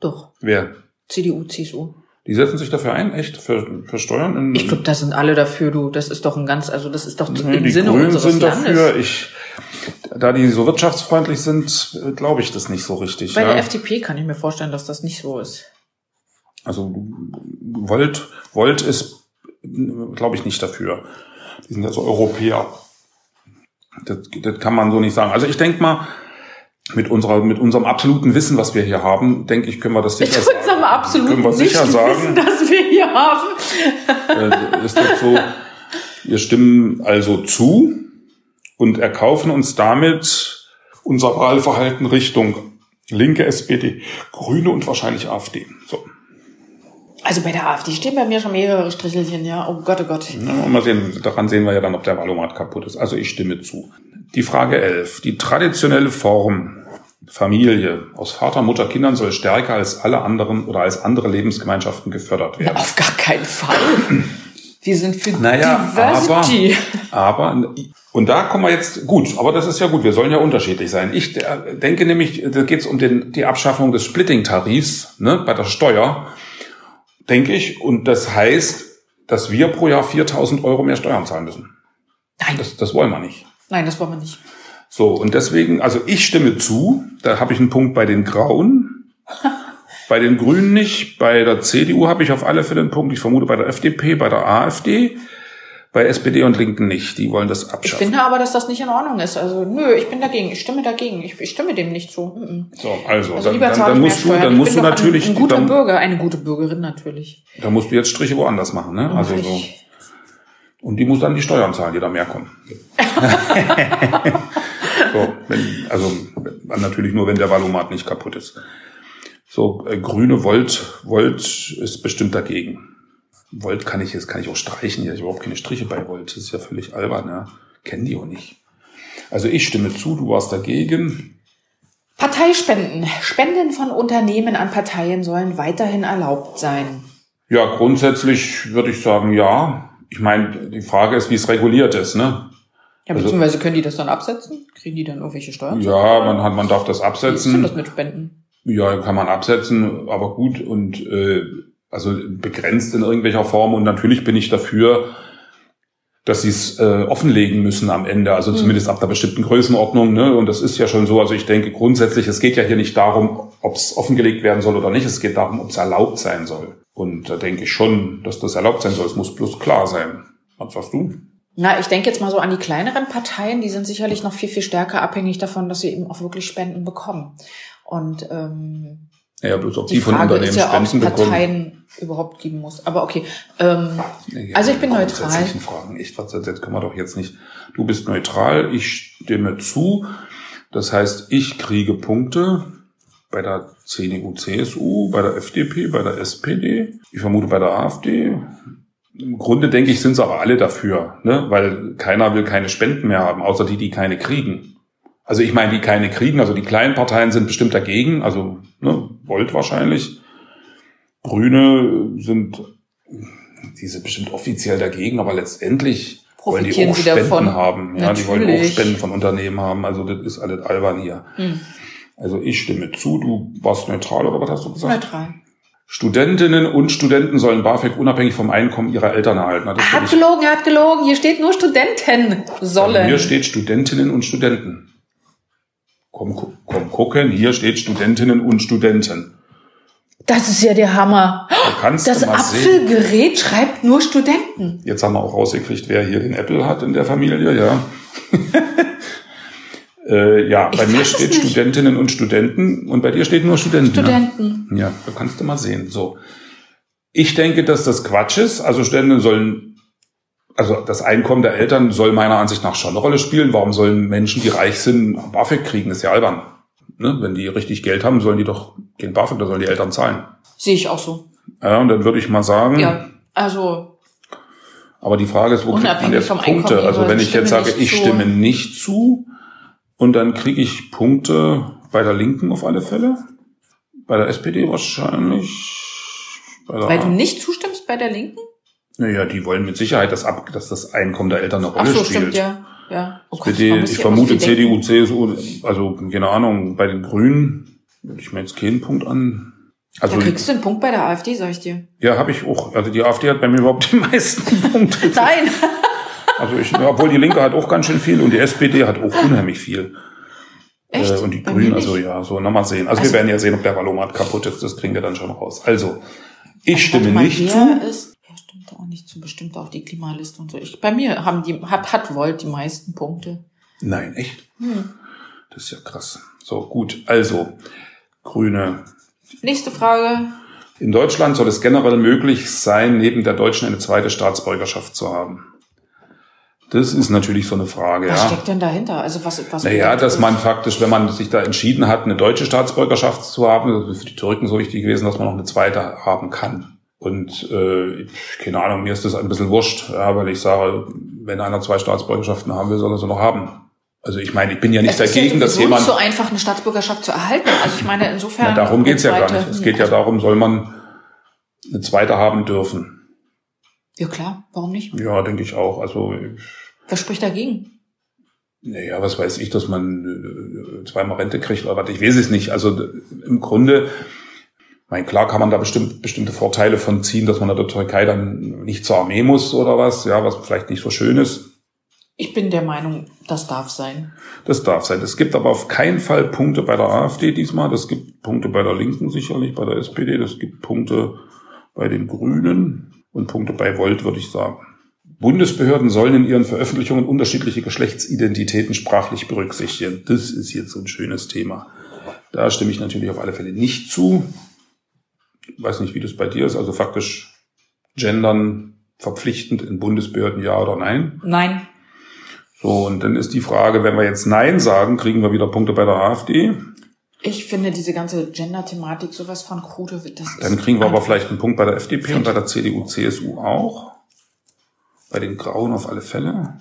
Doch. Wer? CDU, CSU. Die setzen sich dafür ein, echt? Für, für Steuern? In, ich glaube, da sind alle dafür, du. Das ist doch ein ganz, also das ist doch nee, im die Sinne Grünen unseres sind Landes. dafür. Ich, da die so wirtschaftsfreundlich sind, glaube ich das nicht so richtig. Bei ja. der FDP kann ich mir vorstellen, dass das nicht so ist. Also Volt, Volt ist, glaube ich, nicht dafür. Die sind ja so Europäer. Das, das kann man so nicht sagen. Also ich denke mal, mit unserer, mit unserem absoluten Wissen, was wir hier haben, denke ich, können wir das sicher mit sagen. Mit unserem absoluten Wissen, das wir hier haben. Äh, ist das so, wir stimmen also zu und erkaufen uns damit unser Wahlverhalten Richtung linke SPD, Grüne und wahrscheinlich AfD. So. Also bei der AfD stehen bei mir schon mehrere Strichelchen, ja. Oh Gott, oh Gott. Na, mal sehen, daran sehen wir ja dann, ob der Valomat kaputt ist. Also ich stimme zu. Die Frage 11. Die traditionelle Form Familie aus Vater, Mutter, Kindern soll stärker als alle anderen oder als andere Lebensgemeinschaften gefördert werden. Na, auf gar keinen Fall. Wir sind für naja, Diversity. Aber, aber, und da kommen wir jetzt, gut, aber das ist ja gut, wir sollen ja unterschiedlich sein. Ich denke nämlich, da geht es um den, die Abschaffung des Splitting-Tarifs ne, bei der Steuer denke ich. Und das heißt, dass wir pro Jahr 4000 Euro mehr Steuern zahlen müssen. Nein. Das, das wollen wir nicht. Nein, das wollen wir nicht. So, und deswegen, also ich stimme zu, da habe ich einen Punkt bei den Grauen, bei den Grünen nicht, bei der CDU habe ich auf alle Fälle einen Punkt, ich vermute bei der FDP, bei der AfD. Bei SPD und Linken nicht. Die wollen das abschaffen. Ich finde aber, dass das nicht in Ordnung ist. Also nö, ich bin dagegen. Ich stimme dagegen. Ich, ich stimme dem nicht zu. Mhm. So, also, also dann, dann, dann musst du, dann musst du natürlich ein, ein guter dann, Bürger, eine gute Bürgerin natürlich. Da musst du jetzt Striche woanders machen, ne? Also so. Und die muss dann die Steuern zahlen, die da mehr kommen. so, wenn, also natürlich nur, wenn der Valomat nicht kaputt ist. So, äh, Grüne Volt, Volt ist bestimmt dagegen. Volt kann ich jetzt kann ich auch streichen. Hier ich überhaupt keine Striche bei Volt. Das ist ja völlig albern. Ja. Kennen die auch nicht. Also ich stimme zu, du warst dagegen. Parteispenden. Spenden von Unternehmen an Parteien sollen weiterhin erlaubt sein. Ja, grundsätzlich würde ich sagen, ja. Ich meine, die Frage ist, wie es reguliert ist, ne? Ja, also beziehungsweise können die das dann absetzen? Kriegen die dann irgendwelche Steuern? Ja, man hat, man darf das absetzen. Wie ist denn das mit Spenden? Ja, kann man absetzen, aber gut und äh, also begrenzt in irgendwelcher Form. Und natürlich bin ich dafür, dass sie es äh, offenlegen müssen am Ende, also mhm. zumindest ab einer bestimmten Größenordnung. Ne? Und das ist ja schon so. Also ich denke grundsätzlich, es geht ja hier nicht darum, ob es offengelegt werden soll oder nicht. Es geht darum, ob es erlaubt sein soll. Und da denke ich schon, dass das erlaubt sein soll. Es muss bloß klar sein. Was sagst du? Na, ich denke jetzt mal so an die kleineren Parteien, die sind sicherlich noch viel, viel stärker abhängig davon, dass sie eben auch wirklich Spenden bekommen. Und ähm, ja, bloß ob die, die von Frage Unternehmen ist ja, Spenden ob es Parteien bekommen. überhaupt geben muss. Aber okay. Ähm, ja, also ich bin neutral. Fragen. Ich, jetzt können wir doch jetzt nicht. Du bist neutral, ich stimme zu. Das heißt, ich kriege Punkte bei der CDU, CSU, bei der FDP, bei der SPD. Ich vermute bei der AfD. Im Grunde denke ich, sind sie aber alle dafür, ne? weil keiner will keine Spenden mehr haben, außer die, die keine kriegen. Also ich meine, die keine kriegen, also die kleinen Parteien sind bestimmt dagegen, also ne, Volt wahrscheinlich. Grüne sind, die sind bestimmt offiziell dagegen, aber letztendlich wollen die auch Spenden davon. haben. Ja, Natürlich. die wollen auch Spenden von Unternehmen haben. Also das ist alles albern hier. Hm. Also ich stimme zu. Du warst neutral oder was hast du gesagt? Neutral. Studentinnen und Studenten sollen BAföG unabhängig vom Einkommen ihrer Eltern erhalten. Er hat gelogen, er hat gelogen. Hier steht nur Studenten sollen. Hier steht Studentinnen und Studenten. Komm, komm gucken, hier steht Studentinnen und Studenten. Das ist ja der Hammer. das Apfelgerät sehen. schreibt nur Studenten. Jetzt haben wir auch rausgekriegt, wer hier den Apple hat in der Familie, ja. äh, ja, ich bei mir steht Studentinnen und Studenten und bei dir steht nur Studenten. Ne? Studenten. Ja, ja da kannst du mal sehen. So. Ich denke, dass das Quatsch ist. Also Studenten sollen, also das Einkommen der Eltern soll meiner Ansicht nach schon eine Rolle spielen. Warum sollen Menschen, die reich sind, BAföG kriegen? Das ist ja albern. Ne? Wenn die richtig Geld haben, sollen die doch kein BAföG, da sollen die Eltern zahlen. Sehe ich auch so. Ja, und dann würde ich mal sagen. Ja, also. Aber die Frage ist, wo kriegt man jetzt Punkte? Einkommen, also wenn ich jetzt sage, ich zu. stimme nicht zu, und dann kriege ich Punkte bei der Linken auf alle Fälle. Bei der SPD wahrscheinlich. Weil du nicht zustimmst bei der Linken? Naja, die wollen mit Sicherheit, dass, ab, dass das Einkommen der Eltern eine Rolle Ach so, spielt. Stimmt, ja. Ja. Oh Gott, ich vermute CDU, CSU, also keine Ahnung, bei den Grünen würde ich mir jetzt keinen Punkt an. Also, da kriegst du einen Punkt bei der AfD, sag ich dir. Ja, habe ich auch. Also die AfD hat bei mir überhaupt die meisten Punkte. Nein. also ich, obwohl die Linke hat auch ganz schön viel und die SPD hat auch unheimlich viel. Echt? Äh, und die Grünen, also ja, so, nochmal sehen. Also, also, wir werden ja sehen, ob der Valomat kaputt ist, das kriegen wir dann schon raus. Also, ich stimme mal, nicht zu. Stimmt auch nicht zu, bestimmt auch die Klimaliste und so. Ich, bei mir haben die, hat, hat Volt die meisten Punkte. Nein, echt? Hm. Das ist ja krass. So, gut. Also, Grüne. Nächste Frage. In Deutschland soll es generell möglich sein, neben der deutschen eine zweite Staatsbürgerschaft zu haben. Das ist natürlich so eine Frage. Was ja. steckt denn dahinter? Also was, was naja, dass man faktisch, wenn man sich da entschieden hat, eine deutsche Staatsbürgerschaft zu haben, das ist für die Türken so wichtig gewesen, dass man noch eine zweite haben kann. Und äh, keine Ahnung, mir ist das ein bisschen wurscht, ja, weil ich sage, wenn einer zwei Staatsbürgerschaften haben will, soll er sie noch haben. Also ich meine, ich bin ja nicht es dagegen, ist ja dass jemand... nicht so einfach, eine Staatsbürgerschaft zu erhalten. Also ich meine, insofern... Ja, darum geht's ja gar nicht. Es geht ja darum, soll man eine zweite haben dürfen. Ja klar, warum nicht? Ja, denke ich auch. Also Was spricht dagegen? Naja, was weiß ich, dass man äh, zweimal Rente kriegt oder was, ich weiß es nicht. Also im Grunde, mein, klar kann man da bestimmt bestimmte Vorteile von ziehen, dass man in der Türkei dann nicht zur Armee muss oder was, ja, was vielleicht nicht so schön ist. Ich bin der Meinung, das darf sein. Das darf sein. Es gibt aber auf keinen Fall Punkte bei der AfD diesmal. Das gibt Punkte bei der Linken sicherlich, bei der SPD. Das gibt Punkte bei den Grünen und Punkte bei Volt, würde ich sagen. Bundesbehörden sollen in ihren Veröffentlichungen unterschiedliche Geschlechtsidentitäten sprachlich berücksichtigen. Das ist jetzt so ein schönes Thema. Da stimme ich natürlich auf alle Fälle nicht zu. Ich weiß nicht, wie das bei dir ist. Also faktisch gendern verpflichtend in Bundesbehörden ja oder nein? Nein. So, und dann ist die Frage, wenn wir jetzt Nein sagen, kriegen wir wieder Punkte bei der AfD. Ich finde diese ganze Gender-Thematik sowas von krude. Das dann kriegen wir aber vielleicht einen Punkt bei der FDP und bei der CDU, CSU auch. Bei den Grauen auf alle Fälle.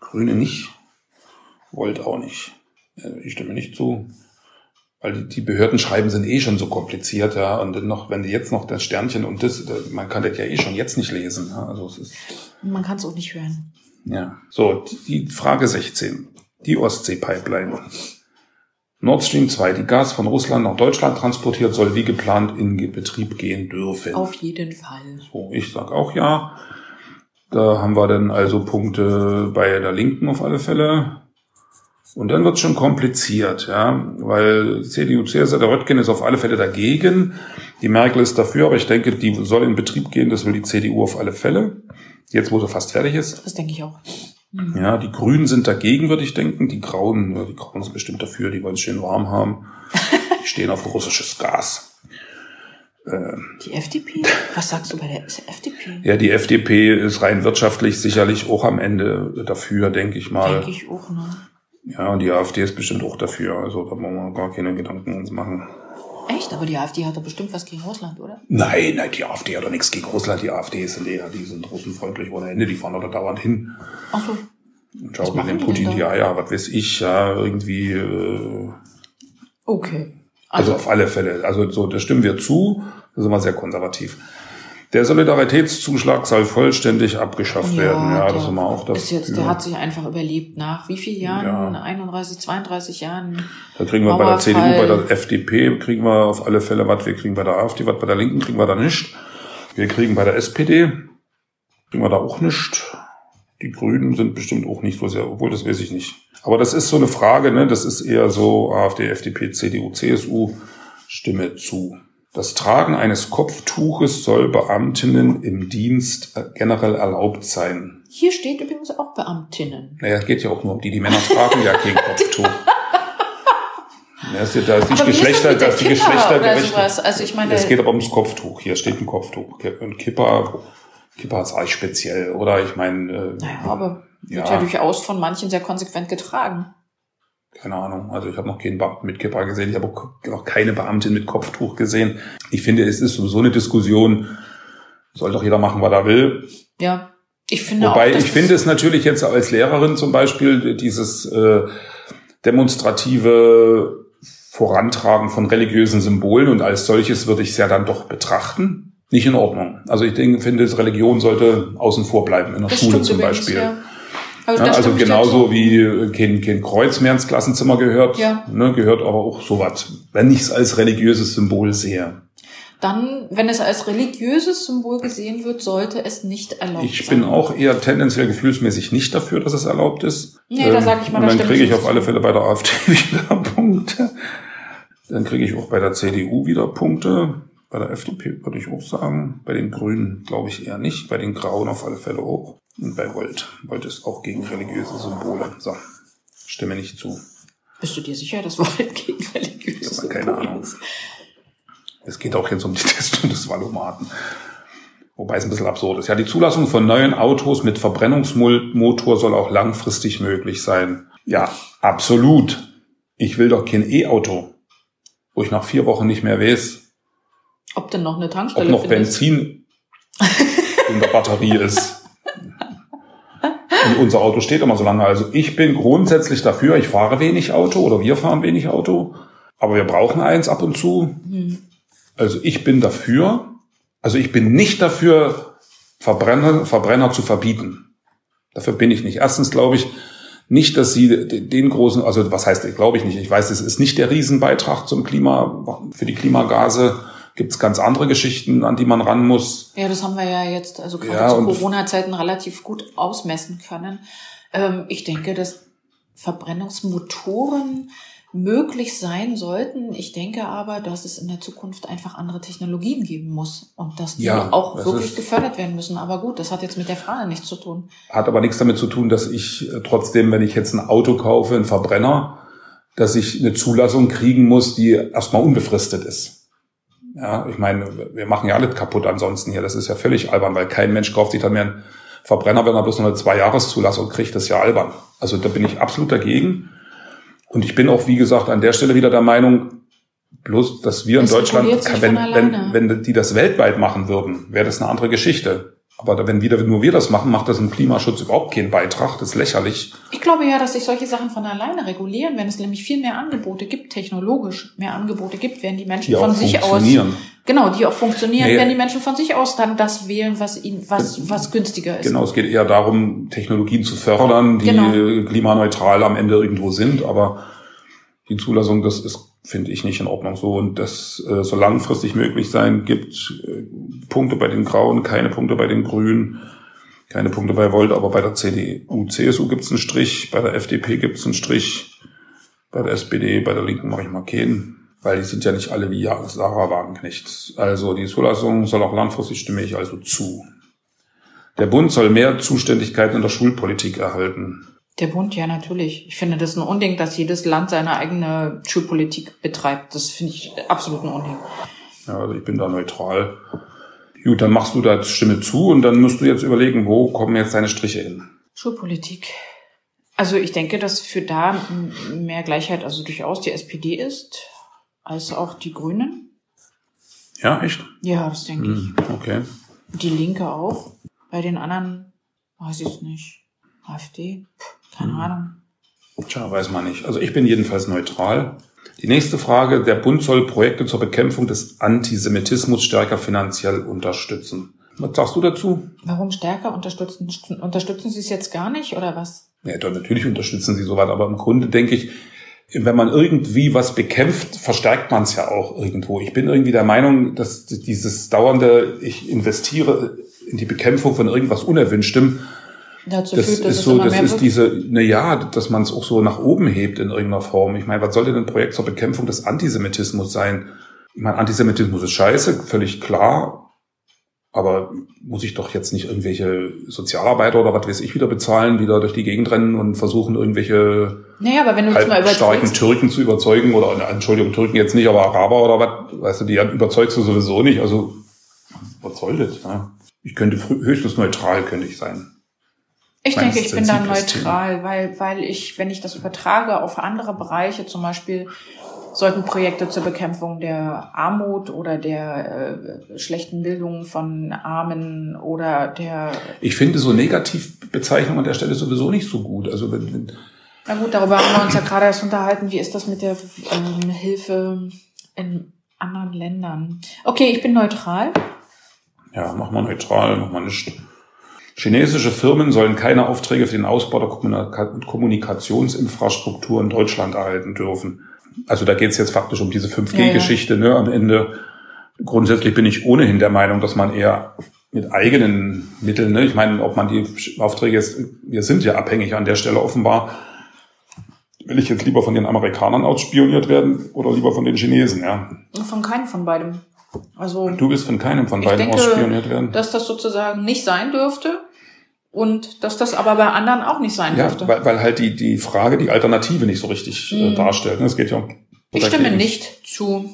Grüne nicht. Wollt auch nicht. Äh, ich stimme nicht zu. Weil die Behörden schreiben sind eh schon so kompliziert, ja. Und dann noch, wenn die jetzt noch das Sternchen und das, man kann das ja eh schon jetzt nicht lesen. Ja? Also es ist. Man kann es auch nicht hören. Ja. So, die Frage 16. Die Ostsee-Pipeline. Nord Stream 2, die Gas von Russland nach Deutschland transportiert, soll wie geplant in Betrieb gehen dürfen. Auf jeden Fall. So, ich sag auch ja. Da haben wir dann also Punkte bei der Linken auf alle Fälle. Und dann wird's schon kompliziert, ja, weil CDU, CSU, der Röttgen ist auf alle Fälle dagegen. Die Merkel ist dafür, aber ich denke, die soll in Betrieb gehen, das will die CDU auf alle Fälle. Jetzt, wo sie fast fertig ist. Das denke ich auch. Mhm. Ja, die Grünen sind dagegen, würde ich denken. Die Grauen, ja, die Grauen sind bestimmt dafür, die wollen es schön warm haben. Die stehen auf russisches Gas. Ähm, die FDP? Was sagst du bei der FDP? Ja, die FDP ist rein wirtschaftlich sicherlich auch am Ende dafür, denke ich mal. Denke ich auch, ne? Ja, und die AfD ist bestimmt auch dafür. Also da wollen wir gar keine Gedanken uns machen. Echt? Aber die AfD hat doch bestimmt was gegen Russland, oder? Nein, nein, die AfD hat doch nichts gegen Russland. Die AfD ist leer, die sind russenfreundlich ohne Ende, die fahren doch da dauernd hin. Ach so. Und schaukeln dem Putin die Eier, was weiß ich, ja, irgendwie. Äh, okay. Also, also auf alle Fälle. Also so, da stimmen wir zu. Da sind wir sehr konservativ. Der Solidaritätszuschlag soll vollständig abgeschafft ja, werden. Ja, das ist immer auch das. Ist jetzt, der hat sich einfach überlebt nach wie vielen Jahren? Ja. 31, 32 Jahren. Da kriegen wir bei der CDU, bei der FDP kriegen wir auf alle Fälle was. Wir kriegen bei der AfD was, bei der Linken kriegen wir da nichts. Wir kriegen bei der SPD, kriegen wir da auch nichts. Die Grünen sind bestimmt auch nicht so sehr, obwohl das weiß ich nicht. Aber das ist so eine Frage, ne? Das ist eher so AfD, FDP, CDU, CSU. Stimme zu. Das Tragen eines Kopftuches soll Beamtinnen im Dienst äh, generell erlaubt sein. Hier steht übrigens auch Beamtinnen. Naja, es geht ja auch nur um die. Die Männer tragen ja kein Kopftuch. Ja, da ist nicht Geschlechter, da ist die Geschlechtergerechte. Also ich meine, es geht aber ums Kopftuch. Hier steht ein Kopftuch. Und Kipper, Kipper ist eigentlich speziell, oder? Ich meine. Äh, naja, aber wird ja. ja durchaus von manchen sehr konsequent getragen keine Ahnung. Also ich habe noch keinen Beamten mit Kippa gesehen, ich habe noch keine Beamtin mit Kopftuch gesehen. Ich finde, es ist sowieso eine Diskussion, soll doch jeder machen, was er will. Ja, ich finde Wobei, auch, ich finde es natürlich jetzt als Lehrerin zum Beispiel dieses äh, demonstrative Vorantragen von religiösen Symbolen und als solches würde ich es ja dann doch betrachten. Nicht in Ordnung. Also ich denke, finde, Religion sollte außen vor bleiben, in der das Schule zum Beispiel. Ja. Also, ja, also genauso wie äh, kein, kein Kreuz mehr ins Klassenzimmer gehört, ja. ne, gehört aber auch sowas, wenn ich es als religiöses Symbol sehe. Dann, wenn es als religiöses Symbol gesehen wird, sollte es nicht erlaubt ich sein. Ich bin auch eher tendenziell gefühlsmäßig nicht dafür, dass es erlaubt ist. Nee, da sage ich mal, Und dann kriege ich auf alle Fälle bei der AfD wieder Punkte. Dann kriege ich auch bei der CDU wieder Punkte. Bei der FDP würde ich auch sagen. Bei den Grünen glaube ich eher nicht. Bei den Grauen auf alle Fälle auch. Und bei Volt. Volt ist auch gegen religiöse Symbole. So, stimme nicht zu. Bist du dir sicher, dass Volt gegen religiöse Symbole keine Ahnung. Es geht auch jetzt um die Testung des Valomaten. Wobei es ein bisschen absurd ist. Ja, die Zulassung von neuen Autos mit Verbrennungsmotor soll auch langfristig möglich sein. Ja, absolut. Ich will doch kein E-Auto, wo ich nach vier Wochen nicht mehr weiß, ob denn noch eine Tankstelle Ob noch. Benzin in der Batterie ist. Und unser Auto steht immer so lange. Also ich bin grundsätzlich dafür, ich fahre wenig Auto oder wir fahren wenig Auto, aber wir brauchen eins ab und zu. Mhm. Also ich bin dafür, also ich bin nicht dafür, Verbrenner, Verbrenner zu verbieten. Dafür bin ich nicht. Erstens glaube ich nicht, dass sie den großen, also was heißt, glaube ich nicht. Ich weiß, es ist nicht der Riesenbeitrag zum Klima, für die Klimagase gibt es ganz andere Geschichten, an die man ran muss. Ja, das haben wir ja jetzt, also gerade ja, zu Corona-Zeiten relativ gut ausmessen können. Ähm, ich denke, dass Verbrennungsmotoren möglich sein sollten. Ich denke aber, dass es in der Zukunft einfach andere Technologien geben muss und dass die ja, auch wirklich gefördert werden müssen. Aber gut, das hat jetzt mit der Frage nichts zu tun. Hat aber nichts damit zu tun, dass ich äh, trotzdem, wenn ich jetzt ein Auto kaufe, einen Verbrenner, dass ich eine Zulassung kriegen muss, die erstmal unbefristet ist. Ja, ich meine, wir machen ja alles kaputt ansonsten hier. Das ist ja völlig albern, weil kein Mensch kauft sich dann mehr einen Verbrenner, wenn er bloß noch eine Zwei-Jahres-Zulassung kriegt. Das ist ja albern. Also da bin ich absolut dagegen. Und ich bin auch, wie gesagt, an der Stelle wieder der Meinung, bloß, dass wir in das Deutschland, wenn, wenn, wenn die das weltweit machen würden, wäre das eine andere Geschichte. Aber wenn wieder nur wir das machen, macht das im Klimaschutz überhaupt keinen Beitrag. Das ist lächerlich. Ich glaube ja, dass sich solche Sachen von alleine regulieren. Wenn es nämlich viel mehr Angebote gibt, technologisch mehr Angebote gibt, werden die Menschen die von sich aus genau, die auch funktionieren, nee, werden die Menschen von sich aus dann das wählen, was ihnen was was günstiger ist. Genau, es geht eher darum, Technologien zu fördern, die genau. klimaneutral am Ende irgendwo sind. Aber die Zulassung, das ist finde ich nicht in Ordnung so. Und das äh, so langfristig möglich sein, gibt äh, Punkte bei den Grauen, keine Punkte bei den Grünen, keine Punkte bei Volt, aber bei der CDU, CSU gibt es einen Strich, bei der FDP gibt es einen Strich, bei der SPD, bei der Linken mache ich mal keinen. Weil die sind ja nicht alle wie Sarah Wagenknecht. Also die Zulassung soll auch langfristig stimme ich also zu. Der Bund soll mehr Zuständigkeiten in der Schulpolitik erhalten. Der Bund, ja, natürlich. Ich finde das ein Unding, dass jedes Land seine eigene Schulpolitik betreibt. Das finde ich absolut ein Unding. Ja, also ich bin da neutral. Gut, dann machst du da Stimme zu und dann musst du jetzt überlegen, wo kommen jetzt deine Striche hin? Schulpolitik. Also ich denke, dass für da mehr Gleichheit also durchaus die SPD ist. als auch die Grünen. Ja, echt? Ja, das denke ich. Hm, okay. Die Linke auch. Bei den anderen weiß ich es nicht. AfD? Puh, keine Hm. Ahnung. Tja, weiß man nicht. Also ich bin jedenfalls neutral. Die nächste Frage. Der Bund soll Projekte zur Bekämpfung des Antisemitismus stärker finanziell unterstützen. Was sagst du dazu? Warum stärker unterstützen? Unterstützen Sie es jetzt gar nicht oder was? Ja, doch, natürlich unterstützen sie sowas, aber im Grunde denke ich, wenn man irgendwie was bekämpft, verstärkt man es ja auch irgendwo. Ich bin irgendwie der Meinung, dass dieses dauernde, ich investiere in die Bekämpfung von irgendwas Unerwünschtem, Dazu das führt, dass ist es so, das ist diese, na ja, dass man es auch so nach oben hebt in irgendeiner Form. Ich meine, was sollte denn ein Projekt zur Bekämpfung des Antisemitismus sein? Ich meine, Antisemitismus ist scheiße, völlig klar. Aber muss ich doch jetzt nicht irgendwelche Sozialarbeiter oder was weiß ich wieder bezahlen, die da durch die Gegend rennen und versuchen, irgendwelche Naja, aber wenn du mal überträgst, Türken zu überzeugen oder, Entschuldigung, Türken jetzt nicht, aber Araber oder was, weißt du, die überzeugst du sowieso nicht. Also, was soll das? Ja? Ich könnte höchstens neutral, könnte ich sein. Ich denke, ich bin da neutral, weil, weil ich, wenn ich das übertrage auf andere Bereiche, zum Beispiel sollten Projekte zur Bekämpfung der Armut oder der äh, schlechten Bildung von Armen oder der, Ich finde so Negativbezeichnungen an der Stelle sowieso nicht so gut. Also wenn, wenn, na gut, darüber haben wir uns ja gerade erst unterhalten, wie ist das mit der ähm, Hilfe in anderen Ländern. Okay, ich bin neutral. ja, mach mal neutral, mach mal nicht. Chinesische Firmen sollen keine Aufträge für den Ausbau der Kommunika Kommunikationsinfrastruktur in Deutschland erhalten dürfen. Also da geht es jetzt faktisch um diese 5G-Geschichte ne, am Ende. Grundsätzlich bin ich ohnehin der Meinung, dass man eher mit eigenen Mitteln, ne, ich meine, ob man die Aufträge jetzt, wir sind ja abhängig an der Stelle offenbar, will ich jetzt lieber von den Amerikanern ausspioniert werden oder lieber von den Chinesen, ja. Von keinem von beidem. Also Du willst von keinem von beiden denke, ausspioniert werden. dass das sozusagen nicht sein dürfte und dass das aber bei anderen auch nicht sein Ja, dürfte. weil, weil halt die, die Frage, die Alternative nicht so richtig äh, Mhm. darstellt. ne? Es geht ja um ich stimme nicht zu.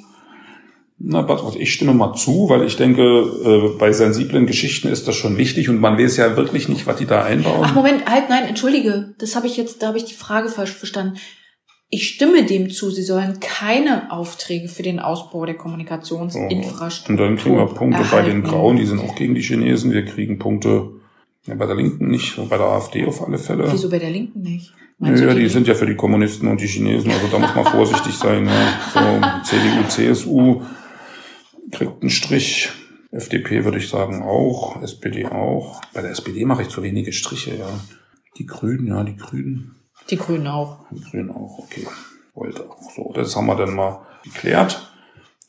Na, ich stimme mal zu, weil ich denke, äh, bei sensiblen Geschichten ist das schon wichtig und man weiß ja wirklich nicht, was die da einbauen. Ach Moment, halt, nein, entschuldige, das habe ich jetzt, da habe ich die Frage falsch verstanden. Ich stimme dem zu, sie sollen keine Aufträge für den Ausbau der Kommunikationsinfrastruktur. und dann kriegen wir Punkte bei den erhalten. Grauen, die sind auch gegen die Chinesen. Wir kriegen Punkte ja, bei der Linken nicht, bei der AfD auf alle Fälle. Wieso bei der Linken nicht? Meinst Ja, du, die sind ja für die Kommunisten und die Chinesen, also da muss man vorsichtig sein. Ja. So, CDU, CSU kriegt einen Strich. FDP würde ich sagen auch, SPD auch. Bei der SPD mache ich zu wenige Striche, ja. Die Grünen, ja, die Grünen. Die Grünen auch. Die Grünen auch, okay. Wollte auch so. Das haben wir dann mal geklärt.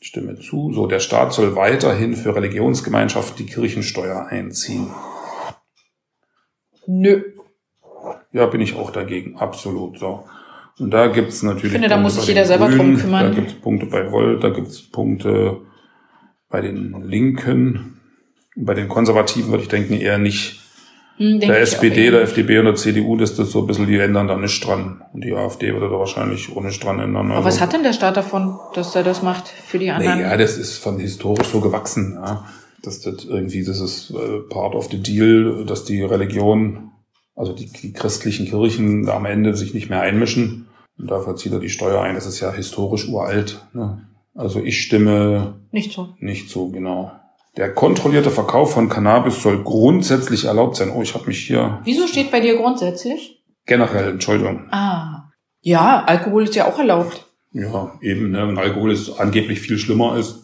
Stimme zu. So, der Staat soll weiterhin für Religionsgemeinschaften die Kirchensteuer einziehen. Nö. Ja, bin ich auch dagegen, absolut. So. Und da gibt's natürlich. Ich finde, da muss bei sich jeder selber drum Grünen, kümmern. Da gibt's Punkte bei Volt, da gibt's Punkte bei den Linken. Bei den Konservativen würde ich denken eher nicht. Hm, der SPD, der FDP und der CDU, das ist so ein bisschen, die ändern da nichts dran. Und die AfD würde da wahrscheinlich auch nichts dran ändern. Aber was hat denn der Staat davon, dass er das macht für die anderen? Naja, das ist von historisch so gewachsen, ja. Dass das irgendwie, das ist äh, part of the deal, dass die Religion, also die, die christlichen Kirchen am Ende sich nicht mehr einmischen. Und dafür zieht er die Steuer ein. Das ist ja historisch uralt. Ne? Also ich stimme Nicht so. nicht zu, genau. Der kontrollierte Verkauf von Cannabis soll grundsätzlich erlaubt sein. Oh, ich habe mich hier Wieso steht bei dir grundsätzlich? generell, Entschuldigung. Ah. Ja, Alkohol ist ja auch erlaubt. Ja, eben, ne? Und Alkohol ist angeblich viel schlimmer als.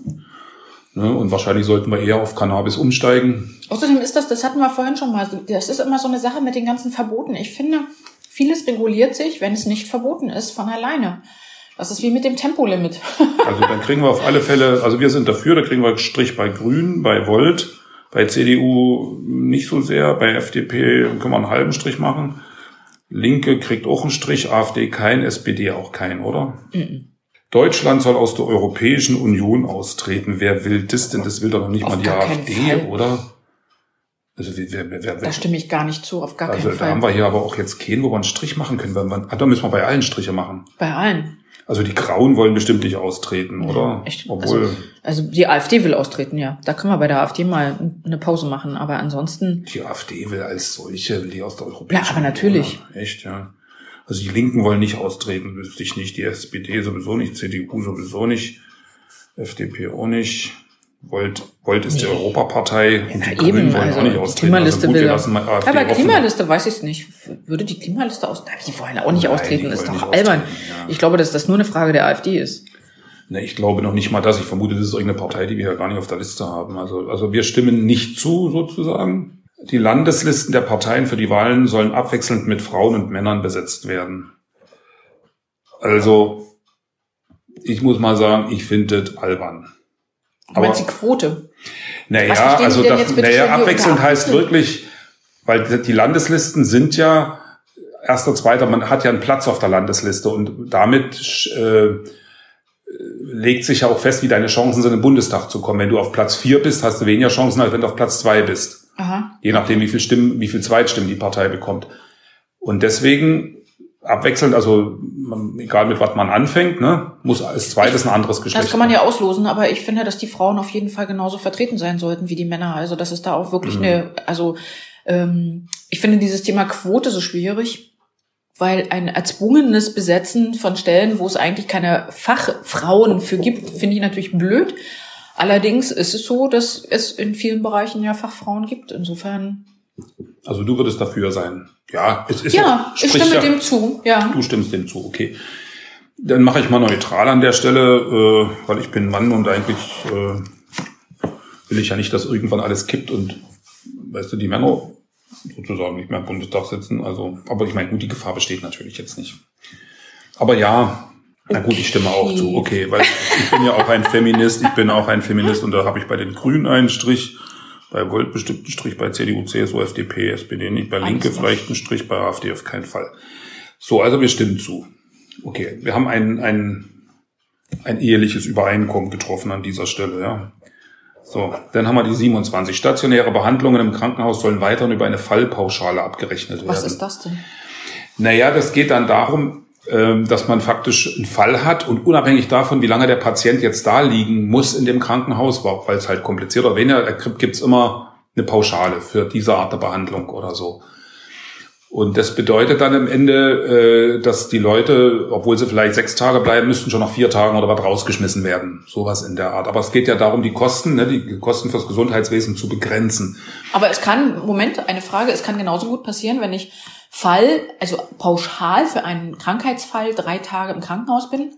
Ne? Und wahrscheinlich sollten wir eher auf Cannabis umsteigen. Außerdem ist das, das hatten wir vorhin schon mal, das ist immer so eine Sache mit den ganzen Verboten. Ich finde, vieles reguliert sich, wenn es nicht verboten ist, von alleine. Das ist wie mit dem Tempolimit. Also dann kriegen wir auf alle Fälle, also wir sind dafür, da kriegen wir einen Strich bei Grün, bei Volt, bei CDU nicht so sehr, bei FDP können wir einen halben Strich machen. Linke kriegt auch einen Strich, AfD kein, SPD auch kein, oder? Mhm. Deutschland soll aus der Europäischen Union austreten. Wer will das denn? Das will doch noch nicht Auf mal die AfD, Fall. oder? Also wer, wer, wer, wer, Da stimme ich gar nicht zu, auf gar also keinen da haben Fall. wir hier aber auch jetzt keinen, wo wir einen Strich machen können. Weil man, ah, da müssen wir bei allen Striche machen. Bei allen. Also die Grauen wollen bestimmt nicht austreten, Ja, oder? echt. Obwohl Also die AfD will austreten, ja. Da können wir bei der AfD mal eine Pause machen. Aber ansonsten, die AfD will als solche, will die aus der Europäischen Ja, aber natürlich. Union. Echt, ja. Also die Linken wollen nicht austreten, wüsste ich nicht. Die SPD sowieso nicht, CDU sowieso nicht, FDP auch nicht. Volt, Volt ist die Europapartei ja, die Grünen eben, wollen also auch nicht austreten. Klimaliste also gut, lassen AfD Aber Klimaliste weiß ich es nicht. Würde die Klimaliste austreten? Die wollen auch nicht Nein, austreten, ist doch albern. Ja. Ich glaube, dass das nur eine Frage der AfD ist. Ne, ich glaube noch nicht mal das. Ich vermute, das ist irgendeine Partei, die wir ja gar nicht auf der Liste haben. Also, also wir stimmen nicht zu, sozusagen. Die Landeslisten der Parteien für die Wahlen sollen abwechselnd mit Frauen und Männern besetzt werden. Also, ich muss mal sagen, ich finde das albern. Du meinst die Quote? Naja, also das, naja, abwechselnd heißt wirklich, weil die Landeslisten sind ja erster, zweiter, man hat ja einen Platz auf der Landesliste und damit äh, legt sich ja auch fest, wie deine Chancen sind, im Bundestag zu kommen. Wenn du auf Platz vier bist, hast du weniger Chancen, als wenn du auf Platz zwei bist. Aha. Je nachdem, wie viel Stimmen, wie viel Zweitstimmen die Partei bekommt. Und deswegen abwechselnd, also egal mit was man anfängt, ne, muss als zweites ein anderes Geschlecht. Das kann man ja auslosen, aber ich finde, dass die Frauen auf jeden Fall genauso vertreten sein sollten wie die Männer. Also das ist da auch wirklich mhm. eine, also ähm, ich finde dieses Thema Quote so schwierig, weil ein erzwungenes Besetzen von Stellen, wo es eigentlich keine Fachfrauen für gibt, finde ich natürlich blöd. Allerdings ist es so, dass es in vielen Bereichen ja Fachfrauen gibt. Insofern. Also du würdest dafür sein. Ja, es ist ja, ich stimme ja, dem zu. Ja. Du stimmst dem zu, okay. Dann mache ich mal neutral an der Stelle, äh, weil ich bin Mann und eigentlich äh, will ich ja nicht, dass irgendwann alles kippt und weißt du, die Männer sozusagen nicht mehr im Bundestag sitzen. Also, aber ich meine, gut, die Gefahr besteht natürlich jetzt nicht. Aber ja, na gut, ich stimme auch zu. Okay, weil ich bin ja auch ein Feminist, ich bin auch ein Feminist und da habe ich bei den Grünen einen Strich bei Volt bestimmt einen Strich, bei CDU, CSU, FDP, SPD nicht, bei Linke vielleicht einen Strich, bei AfD auf keinen Fall. So, also wir stimmen zu. Okay, wir haben ein, ein, ein eheliches Übereinkommen getroffen an dieser Stelle, ja. So, dann haben wir die 27. Stationäre Behandlungen im Krankenhaus sollen weiterhin über eine Fallpauschale abgerechnet werden. Was ist das denn? Naja, das geht dann darum, dass man faktisch einen Fall hat und unabhängig davon, wie lange der Patient jetzt da liegen muss in dem Krankenhaus, weil es halt kompliziert oder weniger ergibt, gibt es immer eine Pauschale für diese Art der Behandlung oder so. Und das bedeutet dann am Ende, äh, dass die Leute, obwohl sie vielleicht sechs Tage bleiben müssten, schon nach vier Tagen oder was rausgeschmissen werden. Sowas in der Art. Aber es geht ja darum, die Kosten, ne, die Kosten fürs Gesundheitswesen zu begrenzen. Aber es kann, Moment, eine Frage, es kann genauso gut passieren, wenn ich Fall, also pauschal für einen Krankheitsfall drei Tage im Krankenhaus bin,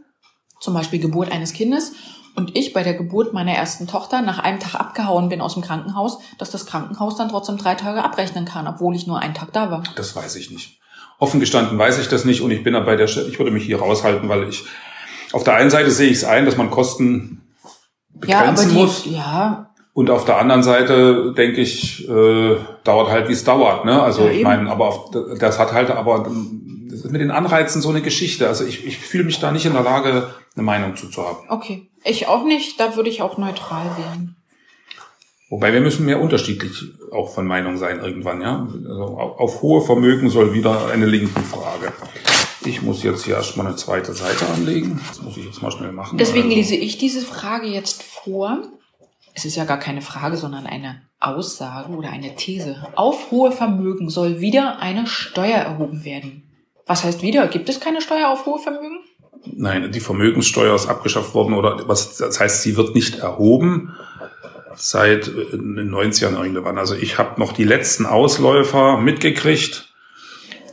zum Beispiel Geburt eines Kindes, und ich bei der Geburt meiner ersten Tochter nach einem Tag abgehauen bin aus dem Krankenhaus, dass das Krankenhaus dann trotzdem drei Tage abrechnen kann, obwohl ich nur einen Tag da war. Das weiß ich nicht. Offen gestanden weiß ich das nicht und ich bin bei der Stelle, ich würde mich hier raushalten, weil ich auf der einen Seite sehe ich es ein, dass man Kosten begrenzen ja, muss. Ja, und auf der anderen Seite denke ich, äh, dauert halt, wie es dauert. Ne? Also ja, ich meine, aber auf, das hat halt aber das ist mit den Anreizen so eine Geschichte. Also ich, ich fühle mich da nicht in der Lage, eine Meinung zuzuhaben. Okay, ich auch nicht. Da würde ich auch neutral wählen. Wobei wir müssen mehr unterschiedlich auch von Meinung sein irgendwann, ja. Also auf, auf hohe Vermögen soll wieder eine linken Frage. Ich muss jetzt hier erstmal eine zweite Seite anlegen. Das muss ich jetzt mal schnell machen. Deswegen also. lese ich diese Frage jetzt vor es ist ja gar keine Frage, sondern eine Aussage oder eine These. Auf hohe Vermögen soll wieder eine Steuer erhoben werden. Was heißt wieder? Gibt es keine Steuer auf hohe Vermögen? Nein, die Vermögenssteuer ist abgeschafft worden oder was das heißt, sie wird nicht erhoben seit äh, den 90ern irgendwann. Also ich habe noch die letzten Ausläufer mitgekriegt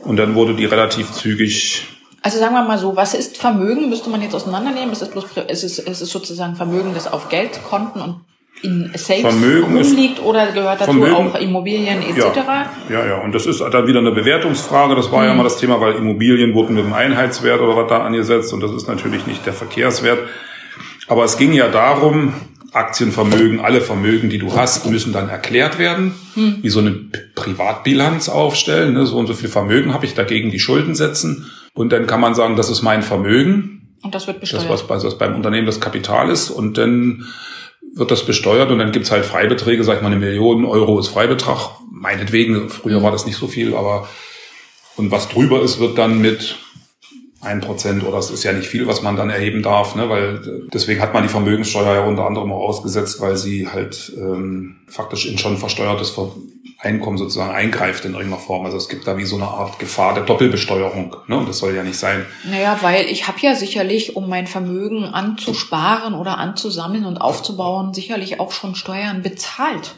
und dann wurde die relativ zügig also sagen wir mal so, was ist Vermögen? Müsste man jetzt auseinandernehmen? Ist es bloß, ist es, ist es sozusagen Vermögen, das auf Geldkonten und in Safes Vermögen rumliegt oder gehört dazu Vermögen, auch Immobilien etc.? Ja, ja, ja, und das ist dann wieder eine Bewertungsfrage. Das war hm. ja mal das Thema, weil Immobilien wurden mit dem Einheitswert oder was da angesetzt und das ist natürlich nicht der Verkehrswert. Aber es ging ja darum, Aktienvermögen, alle Vermögen, die du hast, müssen dann erklärt werden, hm. wie so eine Privatbilanz aufstellen. Ne? So und so viel Vermögen habe ich dagegen die Schulden setzen. Und dann kann man sagen, das ist mein Vermögen. Und das wird besteuert. Das, was, was beim Unternehmen das Kapital ist. Und dann wird das besteuert und dann gibt's halt Freibeträge, sag ich mal, eine Million Euro ist Freibetrag. Meinetwegen, früher war das nicht so viel, aber und was drüber ist, wird dann mit ein Prozent oder es ist ja nicht viel, was man dann erheben darf, ne? weil deswegen hat man die Vermögenssteuer ja unter anderem auch ausgesetzt, weil sie halt ähm, faktisch in schon versteuertes Einkommen sozusagen eingreift in irgendeiner Form. Also es gibt da wie so eine Art Gefahr der Doppelbesteuerung. Ne? Und das soll ja nicht sein. Naja, weil ich habe ja sicherlich, um mein Vermögen anzusparen oder anzusammeln und aufzubauen, sicherlich auch schon Steuern bezahlt.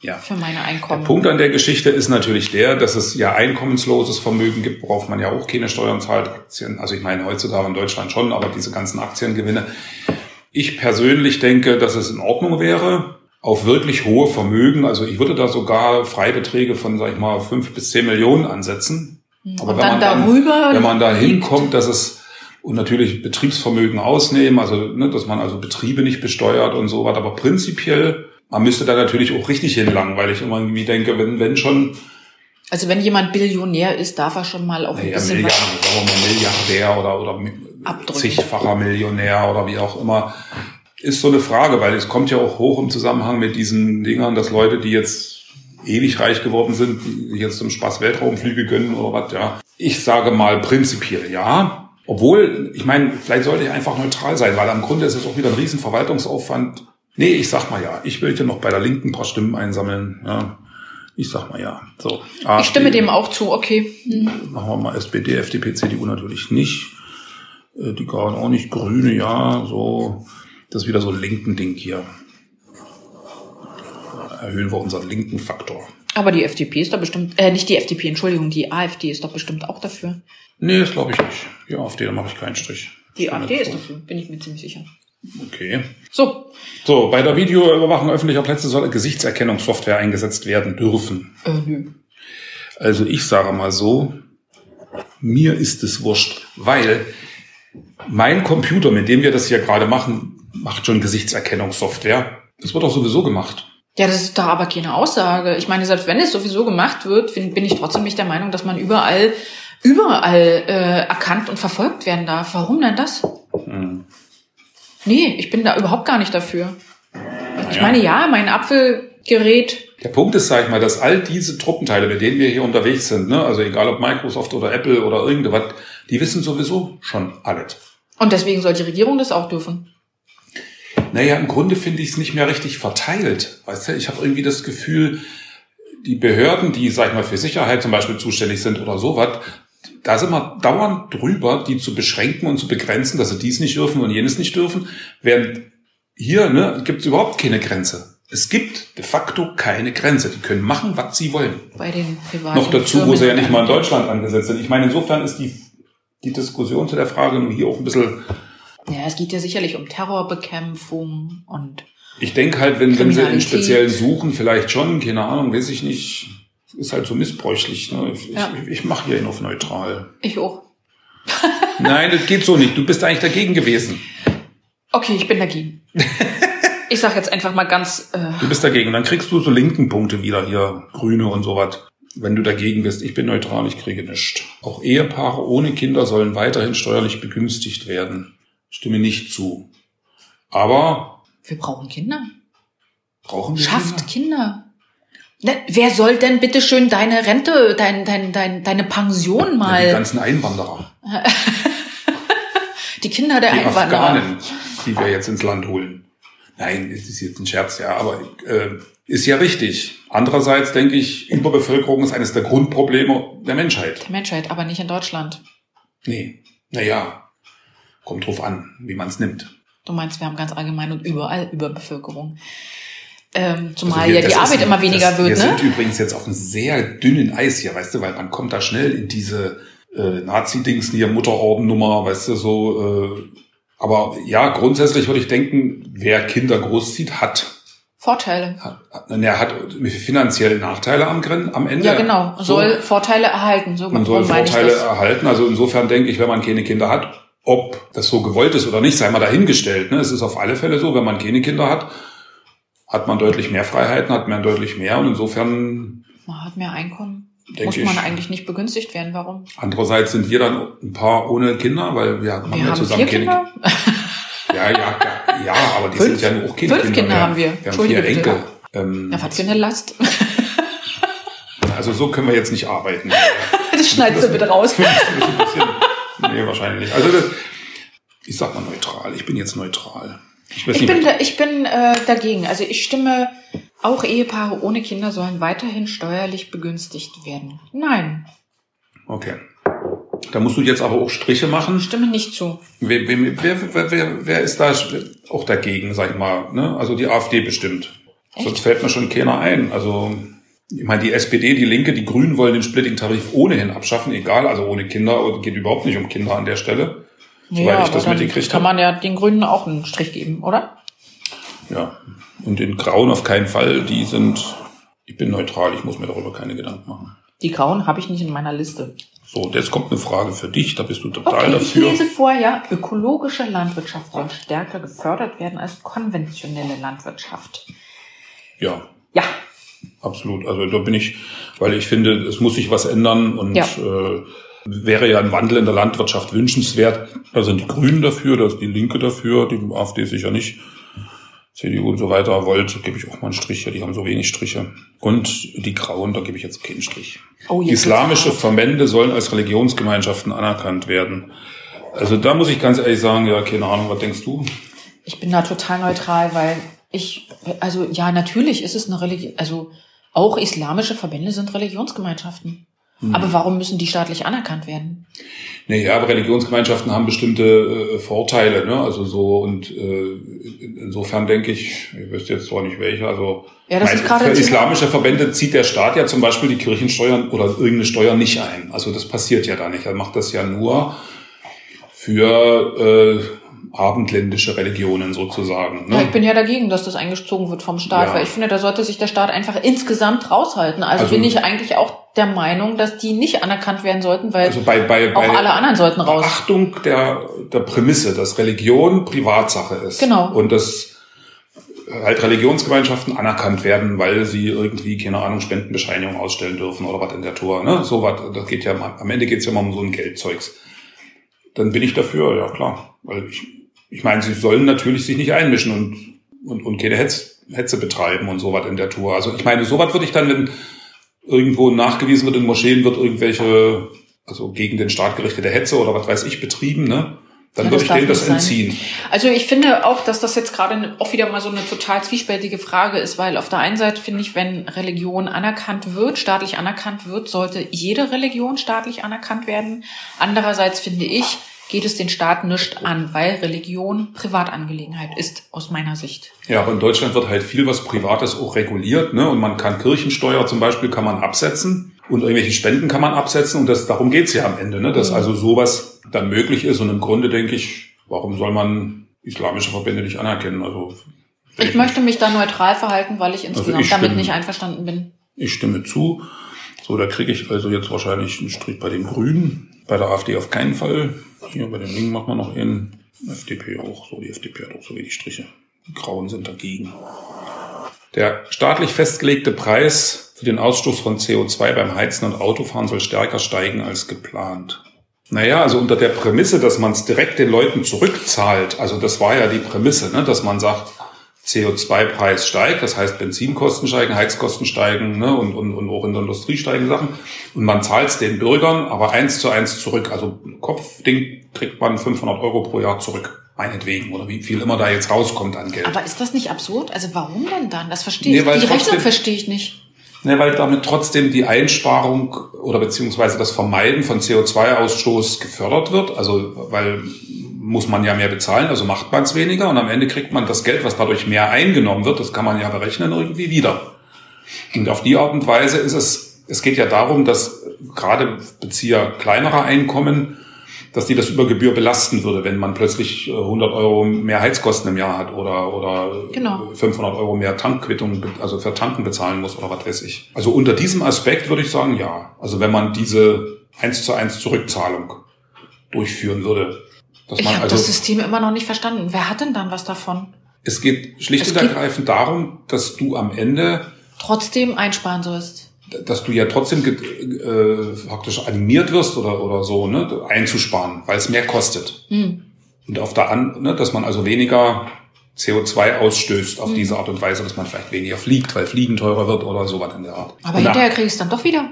Ja. Für meine Einkommen. Der Punkt an der Geschichte ist natürlich der, dass es ja einkommensloses Vermögen gibt, worauf man ja auch keine Steuern zahlt. Aktien, also ich meine heutzutage in Deutschland schon, aber diese ganzen Aktiengewinne. Ich persönlich denke, dass es in Ordnung wäre, auf wirklich hohe Vermögen, also ich würde da sogar Freibeträge von, sag ich mal, fünf bis zehn Millionen ansetzen. Hm. Aber und wenn dann man darüber, wenn man da hinkommt, dass es und natürlich Betriebsvermögen ausnehmen, also ne, dass man also Betriebe nicht besteuert und so was, aber prinzipiell man müsste da natürlich auch richtig hinlangen, weil ich immer irgendwie denke, wenn, wenn schon. Also wenn jemand Billionär ist, darf er schon mal auf ein bisschen Milliarden, sagen wir mal Milliardär oder, oder zigfacher Millionär oder wie auch immer. Ist so eine Frage, weil es kommt ja auch hoch im Zusammenhang mit diesen Dingern, dass Leute, die jetzt ewig reich geworden sind, die jetzt zum Spaß Weltraumflüge gönnen oder was, ja. Ich sage mal prinzipiell ja. Obwohl, ich meine, vielleicht sollte ich einfach neutral sein, weil am Grunde ist es auch wieder ein riesen Verwaltungsaufwand Nee, ich sag mal ja. Ich will ja noch bei der Linken ein paar Stimmen einsammeln. Ja. Ich sag mal ja. So. AfD, ich stimme dem auch zu, okay. Hm. Machen wir mal SPD, FDP, CDU natürlich nicht. Äh, die Grauen auch nicht. Grüne, ja. So. Das ist wieder so ein linken Ding hier. Erhöhen wir unseren linken Faktor. Aber die FDP ist da bestimmt, äh, nicht die FDP, Entschuldigung, die AfD ist doch bestimmt auch dafür. Nee, das glaube ich nicht. Die AfD, da mache ich keinen Strich. Die AfD ist dafür, bin ich mir ziemlich sicher. Okay. So. So, bei der Videoüberwachung öffentlicher Plätze soll Gesichtserkennungssoftware eingesetzt werden dürfen. Äh, nö. Also ich sage mal so, mir ist es wurscht, weil mein Computer, mit dem wir das hier gerade machen, macht schon Gesichtserkennungssoftware. Das wird auch sowieso gemacht. Ja, das ist doch aber keine Aussage. Ich meine, selbst wenn es sowieso gemacht wird, bin ich trotzdem nicht der Meinung, dass man überall, überall äh, erkannt und verfolgt werden darf. Warum denn das? Hm. Nee, ich bin da überhaupt gar nicht dafür. Naja. Ich meine, ja, mein Apfelgerät. Der Punkt ist, sag ich mal, dass all diese Truppenteile, mit denen wir hier unterwegs sind, ne, also egal ob Microsoft oder Apple oder irgendwas, die wissen sowieso schon alles. Und deswegen soll die Regierung das auch dürfen. Naja, im Grunde finde ich es nicht mehr richtig verteilt. Weißt du, ich habe irgendwie das Gefühl, die Behörden, die, sag ich mal, für Sicherheit zum Beispiel zuständig sind oder sowas, da sind wir dauernd drüber, die zu beschränken und zu begrenzen, dass sie dies nicht dürfen und jenes nicht dürfen. Während hier ne, gibt es überhaupt keine Grenze. Es gibt de facto keine Grenze. Die können machen, was sie wollen. Bei den privaten Noch dazu, Firmen wo sie ja nicht mal in Deutschland angesetzt sind. Ich meine, insofern ist die, die Diskussion zu der Frage nur hier auch ein bisschen... Ja, es geht ja sicherlich um Terrorbekämpfung und... Ich denke halt, wenn, wenn sie in speziellen Suchen, vielleicht schon, keine Ahnung, weiß ich nicht, ist halt so missbräuchlich. Ne? Ich, ja. ich, ich mache hier ihn auf neutral. Ich auch. Nein, das geht so nicht. Du bist eigentlich dagegen gewesen. Okay, ich bin dagegen. ich sag jetzt einfach mal ganz. Äh du bist dagegen. Und dann kriegst du so linken Punkte wieder hier, Grüne und sowas. Wenn du dagegen bist, ich bin neutral, ich kriege nichts. Auch Ehepaare ohne Kinder sollen weiterhin steuerlich begünstigt werden. Stimme nicht zu. Aber. Wir brauchen Kinder. Brauchen wir Schafft Kinder. Kinder. Ne, wer soll denn bitte schön deine Rente, dein, dein, dein, deine Pension mal? Ja, die ganzen Einwanderer. die Kinder der die Einwanderer. Afghanen, die wir jetzt ins Land holen. Nein, das ist jetzt ein Scherz, ja, aber äh, ist ja richtig. Andererseits denke ich, Überbevölkerung ist eines der Grundprobleme der Menschheit. Der Menschheit, aber nicht in Deutschland. Nee, naja, kommt drauf an, wie man es nimmt. Du meinst, wir haben ganz allgemein und überall Überbevölkerung. Ähm, zumal also wir, ja die Arbeit ist, immer weniger das, wird. Wir ne? sind übrigens jetzt auf einem sehr dünnen Eis hier, weißt du, weil man kommt da schnell in diese äh, Nazi-Dings, hier Mutterordennummer, weißt du, so. Äh, aber ja, grundsätzlich würde ich denken, wer Kinder großzieht, hat Vorteile. Hat, er hat finanzielle Nachteile am, am Ende. Ja, genau. Soll so. Vorteile erhalten. So man soll Vorteile erhalten. Also insofern denke ich, wenn man keine Kinder hat, ob das so gewollt ist oder nicht, sei mal dahingestellt. Ne? Es ist auf alle Fälle so, wenn man keine Kinder hat, hat man deutlich mehr Freiheiten, hat man deutlich mehr und insofern. Man hat mehr Einkommen. Muss man ich, eigentlich nicht begünstigt werden. Warum? Andererseits sind wir dann ein paar ohne Kinder, weil wir, haben wir ja haben zusammen vier Kinder. ja, ja, ja, ja, aber die fünf, sind ja nur auch Kinder. Fünf Kinder haben wir. Wir haben vier Enkel. Ähm, ja, was für eine Last. also so können wir jetzt nicht arbeiten. das schneidest du bitte raus. nee, wahrscheinlich nicht. Also das, ich sag mal neutral. Ich bin jetzt neutral. Ich, ich bin, da, ich bin äh, dagegen. Also ich stimme Auch Ehepaare ohne Kinder sollen weiterhin steuerlich begünstigt werden. Nein. Okay. Da musst du jetzt aber auch Striche machen. Stimme nicht zu. Wer, wer, wer, wer, wer ist da auch dagegen, sag ich mal? Ne? Also die AfD bestimmt. Echt? Sonst fällt mir schon keiner ein. Also ich meine, die SPD, die Linke, die Grünen wollen den Splitting-Tarif ohnehin abschaffen, egal, also ohne Kinder, geht überhaupt nicht um Kinder an der Stelle. Soweit ja, ich das mitgekriegt habe. Kann man ja den Grünen auch einen Strich geben, oder? Ja. Und den Grauen auf keinen Fall, die sind, ich bin neutral, ich muss mir darüber keine Gedanken machen. Die Grauen habe ich nicht in meiner Liste. So, jetzt kommt eine Frage für dich, da bist du total okay, dafür. Ich lese vor, ja, ökologische Landwirtschaft soll stärker gefördert werden als konventionelle Landwirtschaft. Ja. Ja. Absolut. Also da bin ich, weil ich finde, es muss sich was ändern und ja. äh, wäre ja ein Wandel in der Landwirtschaft wünschenswert. Da sind die Grünen dafür, da ist die Linke dafür, die AfD sicher nicht. CDU und so weiter, Volt, gebe ich auch mal einen Strich, ja, die haben so wenig Striche. Und die Grauen, da gebe ich jetzt keinen Strich. Oh, Islamische Verbände sollen als Religionsgemeinschaften anerkannt werden. Also da muss ich ganz ehrlich sagen, ja, keine Ahnung, was denkst du? Ich bin da total neutral, weil ich, also ja, natürlich ist es eine Religion, also auch islamische Verbände sind Religionsgemeinschaften. Hm. Aber warum müssen die staatlich anerkannt werden? Naja, aber Religionsgemeinschaften haben bestimmte äh, Vorteile, ne? Also so und äh, insofern denke ich, ich wüsste jetzt zwar nicht welche, also ja, das mein, ist für islamische Verbände zieht der Staat ja zum Beispiel die Kirchensteuern oder irgendeine Steuer nicht ein. Also das passiert ja da nicht. Er macht das ja nur für äh, abendländische Religionen sozusagen. Ne? Ja, ich bin ja dagegen, dass das eingezogen wird vom Staat, ja. weil ich finde, da sollte sich der Staat einfach insgesamt raushalten. Also, also bin ich eigentlich auch der Meinung, dass die nicht anerkannt werden sollten, weil also bei, bei, auch bei alle anderen sollten raus. Achtung der, der Prämisse, dass Religion Privatsache ist. Genau. Und dass halt Religionsgemeinschaften anerkannt werden, weil sie irgendwie, keine Ahnung, Spendenbescheinigungen ausstellen dürfen oder was in der Tour. Ne? So was, das geht ja, am Ende geht's ja immer um so ein Geldzeugs. Dann bin ich dafür, ja klar. Weil ich, ich meine, sie sollen natürlich sich nicht einmischen und, und, und keine Hetz, Hetze betreiben und sowas in der Tour. Also ich meine, sowas würde ich dann, wenn irgendwo nachgewiesen wird, in Moscheen wird irgendwelche, also gegen den Staat gerichtete Hetze oder was weiß ich, betrieben, ne? Dann ja, würde ich denen das entziehen. Also ich finde auch, dass das jetzt gerade auch wieder mal so eine total zwiespältige Frage ist, weil auf der einen Seite finde ich, wenn Religion anerkannt wird, staatlich anerkannt wird, sollte jede Religion staatlich anerkannt werden. Andererseits finde ich, geht es den Staat nicht an, weil Religion Privatangelegenheit ist, aus meiner Sicht. Ja, aber in Deutschland wird halt viel was Privates auch reguliert, ne? Und man kann Kirchensteuer zum Beispiel kann man absetzen und irgendwelche Spenden kann man absetzen und das, darum geht's ja am Ende, ne? Dass mhm. also sowas dann möglich ist und im Grunde denke ich, warum soll man islamische Verbände nicht anerkennen? Also ich möchte mich da neutral verhalten, weil ich also insgesamt also ich damit nicht einverstanden bin. Ich stimme zu. So, da kriege ich also jetzt wahrscheinlich einen Strich bei den Grünen, bei der AfD auf keinen Fall. Hier bei den Linken machen wir noch in. FDP auch. So, die FDP hat auch so wenig Striche. Die Grauen sind dagegen. Der staatlich festgelegte Preis für den Ausstoß von CO2 beim Heizen und Autofahren soll stärker steigen als geplant. Naja, also unter der Prämisse, dass man es direkt den Leuten zurückzahlt, also das war ja die Prämisse, ne, dass man sagt, CO2-Preis steigt, das heißt Benzinkosten steigen, Heizkosten steigen ne, und, und, und auch in der Industrie steigen Sachen. Und man zahlt es den Bürgern aber eins zu eins zurück. Also Kopfding kriegt man 500 Euro pro Jahr zurück, meinetwegen, oder wie viel immer da jetzt rauskommt an Geld. Aber ist das nicht absurd? Also warum denn dann? Das verstehe ich. Nee, die Rechnung verstehe ich nicht. Ne, weil damit trotzdem die Einsparung oder beziehungsweise das Vermeiden von CO2-Ausstoß gefördert wird. Also weil muss man ja mehr bezahlen, also macht man es weniger und am Ende kriegt man das Geld, was dadurch mehr eingenommen wird, das kann man ja berechnen, irgendwie wieder. Und auf die Art und Weise ist es, es geht ja darum, dass gerade Bezieher kleinerer Einkommen, dass die das über Gebühr belasten würde, wenn man plötzlich 100 äh, Euro mehr Heizkosten im Jahr hat oder, oder genau. 500 Euro mehr Tankquittung, also für Tanken bezahlen muss oder was weiß ich. Also unter diesem Aspekt würde ich sagen, ja. Also wenn man diese eins zu eins Zurückzahlung durchführen würde, ich habe also, das System immer noch nicht verstanden. Wer hat denn dann was davon? Es geht schlicht es und ergreifend darum, dass du am Ende trotzdem einsparen sollst. Dass du ja trotzdem äh, praktisch animiert wirst oder, oder so, ne, einzusparen, weil es mehr kostet. Hm. Und auf der an, ne, dass man also weniger CO2 ausstößt auf hm. diese Art und Weise, dass man vielleicht weniger fliegt, weil Fliegen teurer wird oder sowas in der Art. Aber und hinterher kriegst du dann doch wieder.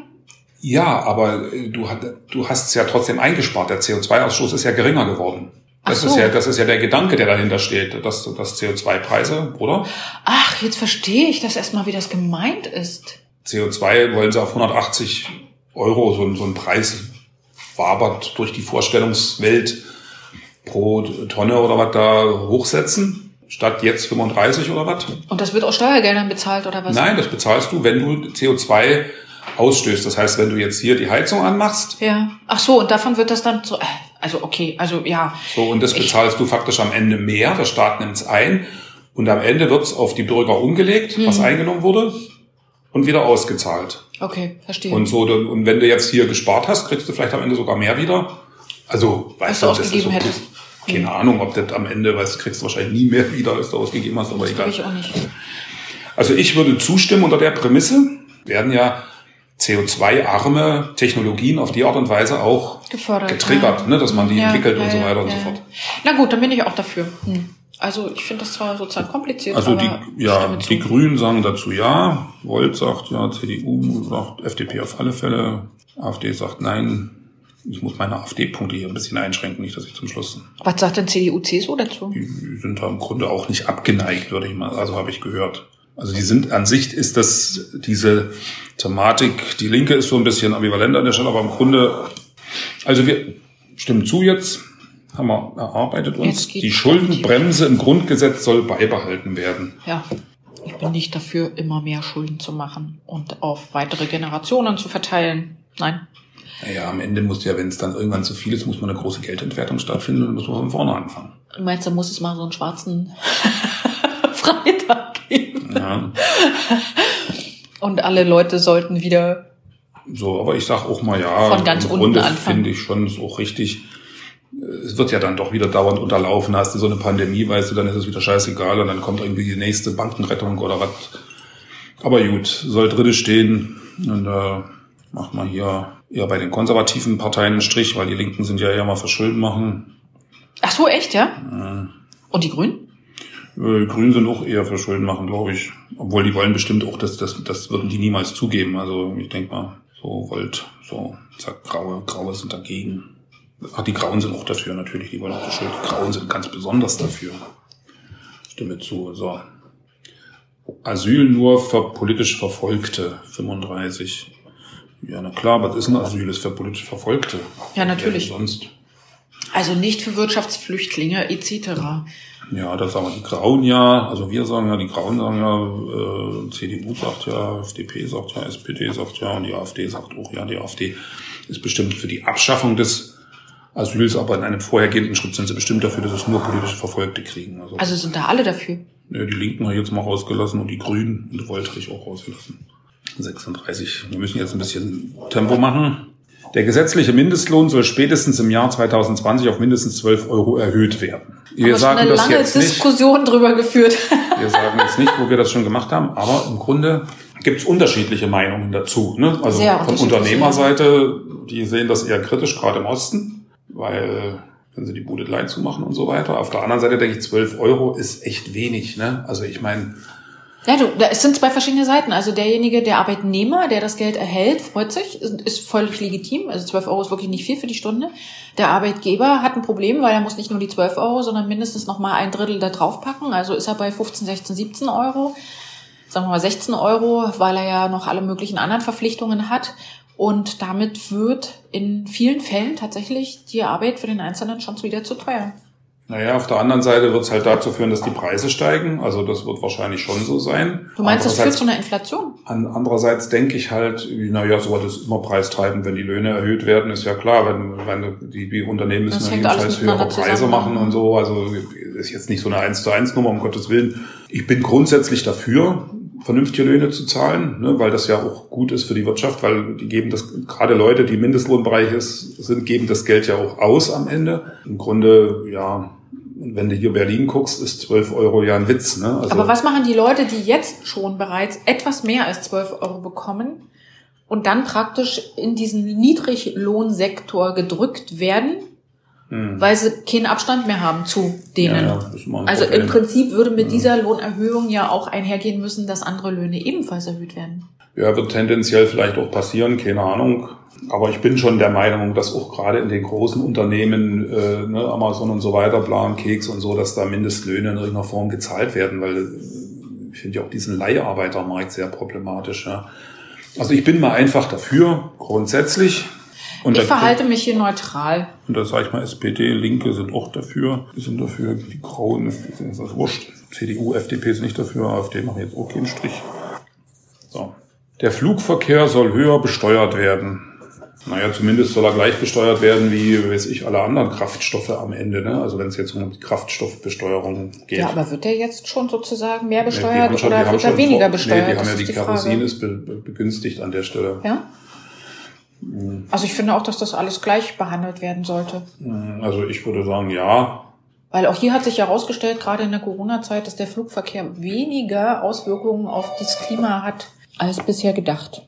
Ja, aber äh, du, du hast es ja trotzdem eingespart. Der CO2-Ausstoß ist ja geringer geworden. Das Ach ist so. ja, das ist ja der Gedanke, der dahinter steht, dass das CO2-Preise, oder? Ach, jetzt verstehe ich das erstmal, wie das gemeint ist. CO2 wollen sie auf 180 Euro, so, ein- so ein Preis wabert durch die Vorstellungswelt pro Tonne oder was da hochsetzen, statt jetzt 35 oder was? Und das wird aus Steuergeldern bezahlt oder was? Nein, das bezahlst du, wenn du CO2 ausstößt. Das heißt, wenn du jetzt hier die Heizung anmachst, Ja. Ach so, und davon wird das dann so. äh, Also okay, also ja. so und das Ich- bezahlst du faktisch am Ende mehr, der Staat nimmt es ein und am Ende wird's auf die Bürger umgelegt, was Mhm. eingenommen wurde und wieder ausgezahlt. Okay, verstehe. Und so, dann- und wenn du jetzt hier gespart hast, kriegst du vielleicht am Ende sogar mehr wieder. Also, weißt du das ist so, hättest. keine Ahnung, ob das am Ende, weißt du, kriegst du wahrscheinlich nie mehr wieder, als du ausgegeben hast, aber das egal. ich auch nicht. Also ich würde zustimmen unter der Prämisse, werden ja CO2-arme Technologien auf die Art und Weise auch Gefördert. getriggert, ja. ne, dass man die Ja, entwickelt ja, und so weiter und so fort. Na gut, dann bin ich auch dafür. Hm. Also ich finde das zwar sozusagen kompliziert, Also die, ja, die Grünen sagen dazu ja, Volt sagt ja, CDU sagt FDP auf alle Fälle, AfD sagt nein. Ich muss meine AfD-Punkte hier ein bisschen einschränken, nicht, dass ich zum Schluss. Was sagt denn CDU, CSU dazu? Die sind da im Grunde auch nicht abgeneigt, würde ich mal, also habe ich gehört. Also die sind an sich ist das diese Thematik, die Linke ist so ein bisschen ambivalent an der Stelle, aber im Grunde, also wir stimmen zu jetzt, haben wir erarbeitet uns. Die Schuldenbremse im Grundgesetz soll beibehalten werden. Ja. Ich bin nicht dafür, immer mehr Schulden zu machen und auf weitere Generationen zu verteilen. Nein. Naja, am Ende muss ja, wenn es dann irgendwann zu viel ist, muss man eine große Geldentwertung stattfinden und dann muss man von vorne anfangen. Du meinst, da muss es mal so einen schwarzen Freitag geben. Ja, Und alle Leute sollten wieder. so, aber ich sag auch mal ja, Von ganz im unten Grunde anfangen. finde ich schon so richtig. Es wird ja dann doch wieder dauernd unterlaufen. Hast du so eine Pandemie, weißt du, dann ist es wieder scheißegal und dann kommt irgendwie die nächste Bankenrettung oder was. Aber gut, soll dritte stehen und äh, macht mal hier eher bei den konservativen Parteien einen Strich, weil die Linken sind ja eher mal für Schulden machen. Ach so, echt, ja? Äh, Und die Grünen? Äh, Grünen sind auch eher für Schulden machen, glaube ich. Obwohl die wollen bestimmt auch, das, das, das würden die niemals zugeben. Also ich denke mal, so wollt, so, zack, Graue, Graue sind dagegen. Ach, die Grauen sind auch dafür natürlich, die wollen auch für Schulden. Die Grauen sind ganz besonders dafür. Stimme zu, so. Asyl nur für politisch Verfolgte, 35. Ja, na klar, was ist ein Asyl? Ist für politisch Verfolgte. Ja, natürlich. Denn sonst. Also nicht für Wirtschaftsflüchtlinge etc. Ja, das sagen die Grauen ja, also wir sagen ja, die Grauen sagen ja, äh, CDU sagt ja, FDP sagt ja, SPD sagt ja und die AfD sagt auch ja, die AfD ist bestimmt für die Abschaffung des Asyls, aber in einem vorhergehenden Schritt sind sie bestimmt dafür, dass es nur politische Verfolgte kriegen. Also, Also sind da alle dafür. ja, die Linken habe ich jetzt mal rausgelassen und die Grünen und Volt habe ich auch rausgelassen. 36. Wir müssen jetzt ein bisschen Tempo machen. Der gesetzliche Mindestlohn soll spätestens im Jahr 2020 auf mindestens 12 Euro erhöht werden. Wir Aber sagen eine das lange jetzt nicht. Diskussion drüber geführt. Wir sagen jetzt nicht, wo wir das schon gemacht haben, aber im Grunde gibt es unterschiedliche Meinungen dazu. Ne? Also Sehr von Unternehmerseite, die sehen das eher kritisch, gerade im Osten, weil wenn sie die Bude klein zumachen und so weiter. Auf der anderen Seite denke ich, 12 Euro ist echt wenig. Ne? Also ich meine, Ja, du, es sind zwei verschiedene Seiten. Also derjenige, der Arbeitnehmer, der das Geld erhält, freut sich, ist, völlig legitim. Also 12 Euro ist wirklich nicht viel für die Stunde. Der Arbeitgeber hat ein Problem, weil er muss nicht nur die 12 Euro, sondern mindestens noch mal ein Drittel da draufpacken. Also ist er bei 15, 16, 17 Euro. Sagen wir mal 16 Euro, weil er ja noch alle möglichen anderen Verpflichtungen hat. Und damit wird in vielen Fällen tatsächlich die Arbeit für den Einzelnen schon wieder zu teuer. naja, auf der anderen Seite wird es halt dazu führen, dass die Preise steigen. Also das wird wahrscheinlich schon so sein. Du meinst, das führt zu einer Inflation? An, andererseits denke ich halt, naja, sowas ist immer preistreibend, wenn die Löhne erhöht werden, ist ja klar, wenn, wenn die, die Unternehmen müssen Das jedenfalls höhere Preise zusammen. machen und so, also ist jetzt nicht so eine 1 zu 1 Nummer, um Gottes Willen. Ich bin grundsätzlich dafür, vernünftige Löhne zu zahlen, ne, weil das ja auch gut ist für die Wirtschaft, weil die geben das, gerade Leute, die Mindestlohnbereich ist, sind, geben das Geld ja auch aus am Ende. Im Grunde, ja, wenn du hier Berlin guckst, ist 12 Euro ja ein Witz. Ne? Also, Aber was machen die Leute, die jetzt schon bereits etwas mehr als 12 Euro bekommen und dann praktisch in diesen Niedriglohnsektor gedrückt werden, Hm. weil sie keinen Abstand mehr haben zu denen? Ja, ja, also im Prinzip würde mit Ja. dieser Lohnerhöhung ja auch einhergehen müssen, dass andere Löhne ebenfalls erhöht werden. Ja, wird tendenziell vielleicht auch passieren, keine Ahnung. Aber ich bin schon der Meinung, dass auch gerade in den großen Unternehmen, äh, ne, Amazon und so weiter, Blau Keks und so, dass da Mindestlöhne in irgendeiner Form gezahlt werden, weil äh, ich finde ja auch diesen Leiharbeitermarkt sehr problematisch. Ja. Also ich bin mal einfach dafür, grundsätzlich. Und ich verhalte mich hier neutral. Und da sage ich mal, SPD, Linke sind auch dafür. Die sind dafür, die Grauen ist, ist das wurscht. CDU, FDP ist nicht dafür, AfD machen jetzt auch keinen Strich. So. Der Flugverkehr soll höher besteuert werden. Naja, zumindest soll er gleich besteuert werden wie, weiß ich, alle anderen Kraftstoffe am Ende. Ne? Also wenn es jetzt um die Kraftstoffbesteuerung geht. Ja, aber wird der jetzt schon sozusagen mehr besteuert nee, schon, oder wird er weniger besteuert? Nee, die haben ja die, die Kerosin ist be, be, begünstigt an der Stelle. Ja? Hm. Also ich finde auch, dass das alles gleich behandelt werden sollte. Hm, also ich würde sagen, ja. Weil auch hier hat sich herausgestellt, gerade in der Corona-Zeit, dass der Flugverkehr weniger Auswirkungen auf das Klima hat als bisher gedacht.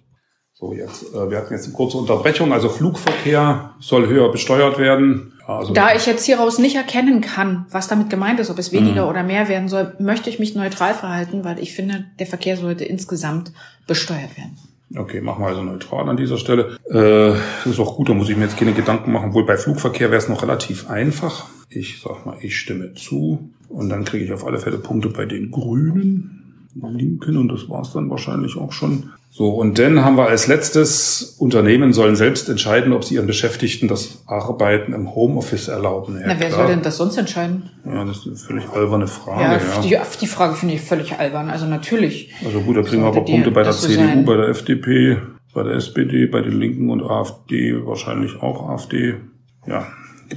So, jetzt, äh, wir hatten jetzt eine kurze Unterbrechung. Also Flugverkehr soll höher besteuert werden. Also da ich jetzt hieraus nicht erkennen kann, was damit gemeint ist, ob es weniger mhm. oder mehr werden soll, möchte ich mich neutral verhalten, weil ich finde, der Verkehr sollte insgesamt besteuert werden. Okay, machen wir also neutral an dieser Stelle. Äh, ist auch gut, da muss ich mir jetzt keine Gedanken machen. Wohl bei Flugverkehr wäre es noch relativ einfach. Ich sag mal, ich stimme zu. Und dann kriege ich auf alle Fälle Punkte bei den Grünen. Linken und das war es dann wahrscheinlich auch schon. So, und dann haben wir als letztes, Unternehmen sollen selbst entscheiden, ob sie ihren Beschäftigten das Arbeiten im Homeoffice erlauben. Ja, Na, wer klar. soll denn das sonst entscheiden? Ja, das ist eine völlig alberne Frage. Ja, ja. Die, die Frage finde ich völlig albern. Also natürlich. Also gut, da kriegen wir aber Punkte bei der CDU, sein. bei der FDP, bei der SPD, bei den Linken und AfD, wahrscheinlich auch AfD. Ja,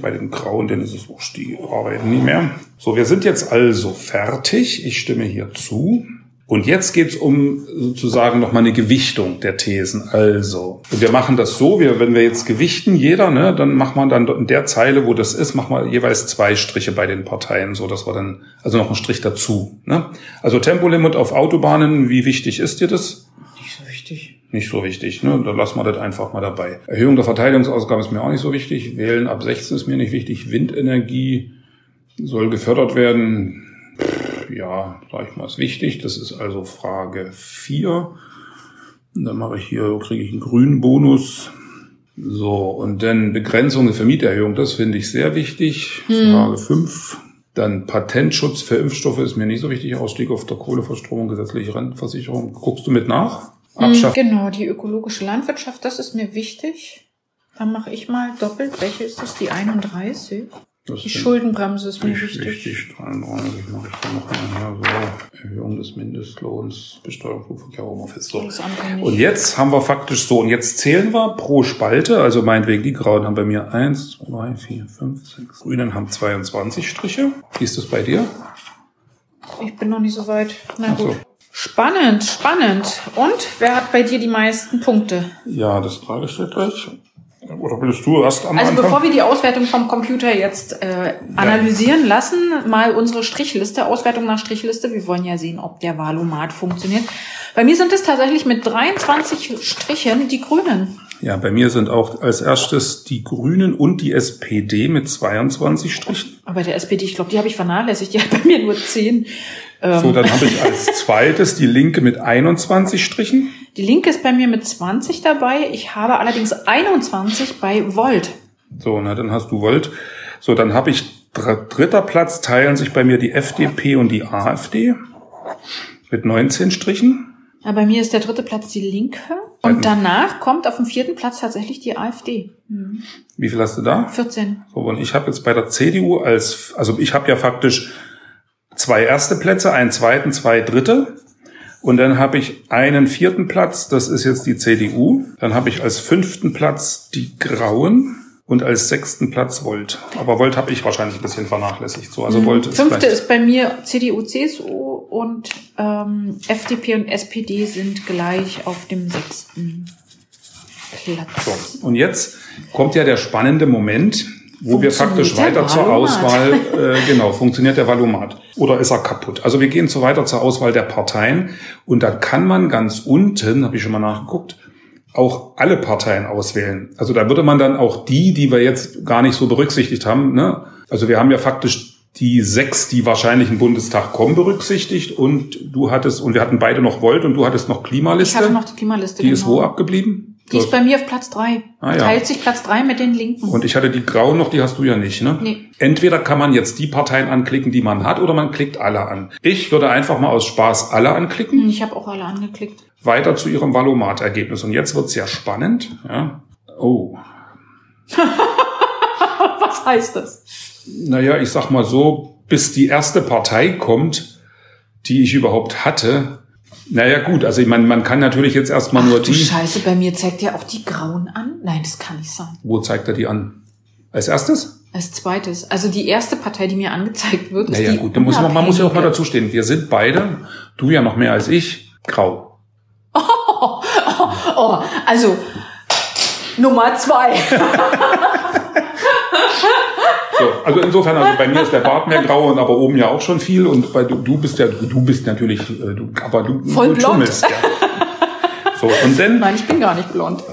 bei den Grauen, denn ist es wurscht, die arbeiten nie mehr. So, wir sind jetzt also fertig. Ich stimme hier zu. Und jetzt geht's um sozusagen nochmal eine Gewichtung der Thesen. Also, wir machen das so, wir, wenn wir jetzt gewichten, jeder, ne, dann macht man dann in der Zeile, wo das ist, machen wir jeweils zwei Striche bei den Parteien, so dass wir dann, also noch einen Strich dazu. Ne? Also Tempolimit auf Autobahnen, wie wichtig ist dir das? Nicht so wichtig. Nicht so wichtig, ne? Dann lassen wir das einfach mal dabei. Erhöhung der Verteidigungsausgaben ist mir auch nicht so wichtig. Wählen ab 16 ist mir nicht wichtig. Windenergie soll gefördert werden ja, sag ich mal, ist wichtig. Das ist also Frage 4. Dann mache ich hier, kriege ich einen grünen Bonus. So, und dann Begrenzung für Mieterhöhung, das finde ich sehr wichtig. Hm. Frage 5. Dann Patentschutz für Impfstoffe ist mir nicht so wichtig. Ausstieg auf der Kohleverstromung, gesetzliche Rentenversicherung. Guckst du mit nach? Hm, Abschaff genau, die ökologische Landwirtschaft, das ist mir wichtig. Dann mache ich mal doppelt. Welche ist das? Die 31? Das die Schuldenbremse ist mir wichtig. Wichtig, 33 mache ich dann noch mal so. Erhöhung des Mindestlohns, Besteuerung Flugverkehr, Homeoffice. So. Und jetzt haben wir faktisch so, und jetzt zählen wir pro Spalte, also meinetwegen die Grauen haben bei mir 1, 2, 3, 4, 5, 6. Grünen haben 22 Striche. Wie ist das bei dir? Ich bin noch nicht so weit. Na gut. So. Spannend, spannend. Und wer hat bei dir die meisten Punkte? Ja, das frage ich dir gleich. Oder willst du erst am Also Anfang? bevor wir die Auswertung vom Computer jetzt äh, analysieren ja. lassen, mal unsere Strichliste, Auswertung nach Strichliste. Wir wollen ja sehen, ob der Valomat funktioniert. Bei mir sind es tatsächlich mit 23 Strichen die Grünen. Ja, bei mir sind auch als erstes die Grünen und die SPD mit 22 Strichen. Aber der SPD, ich glaube, die habe ich vernachlässigt. Die hat bei mir nur 10. So, dann habe ich als zweites die Linke mit 21 Strichen. Die Linke ist bei mir mit 20 dabei. Ich habe allerdings 21 bei Volt. So, na dann hast du Volt. So, dann habe ich dritter Platz teilen sich bei mir die FDP und die AfD mit 19 Strichen. Ja, bei mir ist der dritte Platz die Linke. Und danach kommt auf dem vierten Platz tatsächlich die AfD. Mhm. Wie viel hast du da? 14. So, und ich habe jetzt bei der CDU als, also ich habe ja faktisch zwei erste Plätze, einen zweiten, zwei dritte. Und dann habe ich einen vierten Platz, das ist jetzt die CDU. Dann habe ich als fünften Platz die Grauen und als sechsten Platz Volt. Aber Volt habe ich wahrscheinlich ein bisschen vernachlässigt. So, also Volt ist Fünfte ist bei mir CDU, CSU und ähm, FDP und SPD sind gleich auf dem sechsten Platz. So, und jetzt kommt ja der spannende Moment wo wir faktisch weiter zur Auswahl, äh, genau, funktioniert der Valomat oder ist er kaputt? Also wir gehen so weiter zur Auswahl der Parteien und da kann man ganz unten, habe ich schon mal nachgeguckt, auch alle Parteien auswählen. Also da würde man dann auch die, die wir jetzt gar nicht so berücksichtigt haben, ne? also wir haben ja faktisch die sechs, die wahrscheinlich im Bundestag kommen, berücksichtigt und du hattest, und wir hatten beide noch Volt und du hattest noch Klimaliste. Ich hatte noch die Klimaliste. Die genau. ist wo abgeblieben? Die ist bei mir auf Platz drei. Ah, ja. Teilt sich Platz drei mit den Linken. Und ich hatte die grauen noch, die hast du ja nicht, ne? Nee. Entweder kann man jetzt die Parteien anklicken, die man hat, oder man klickt alle an. Ich würde einfach mal aus Spaß alle anklicken. Ich habe auch alle angeklickt. Weiter zu ihrem Valomat-Ergebnis. Und jetzt wird's ja spannend. Ja. Oh. Was heißt das? Naja, ich sag mal so, bis die erste Partei kommt, die ich überhaupt hatte. Naja, gut, also ich meine, man kann natürlich jetzt erstmal nur die. Scheiße, bei mir zeigt ja auch die Grauen an. Nein, das kann nicht sein. Wo zeigt er die an? Als erstes? Als zweites. Also die erste Partei, die mir angezeigt wird, ist Naja, die gut, da muss man, man muss ja auch mal dazu stehen. Wir sind beide, du ja noch mehr als ich, grau. Oh, oh, also Nummer zwei. So, also insofern, also bei mir ist der Bart mehr grau und aber oben ja auch schon viel und bei du, du bist ja, du bist natürlich, äh, du, aber du, Voll du blond. schummelst, ja. So, und dann, Nein, ich bin gar nicht blond.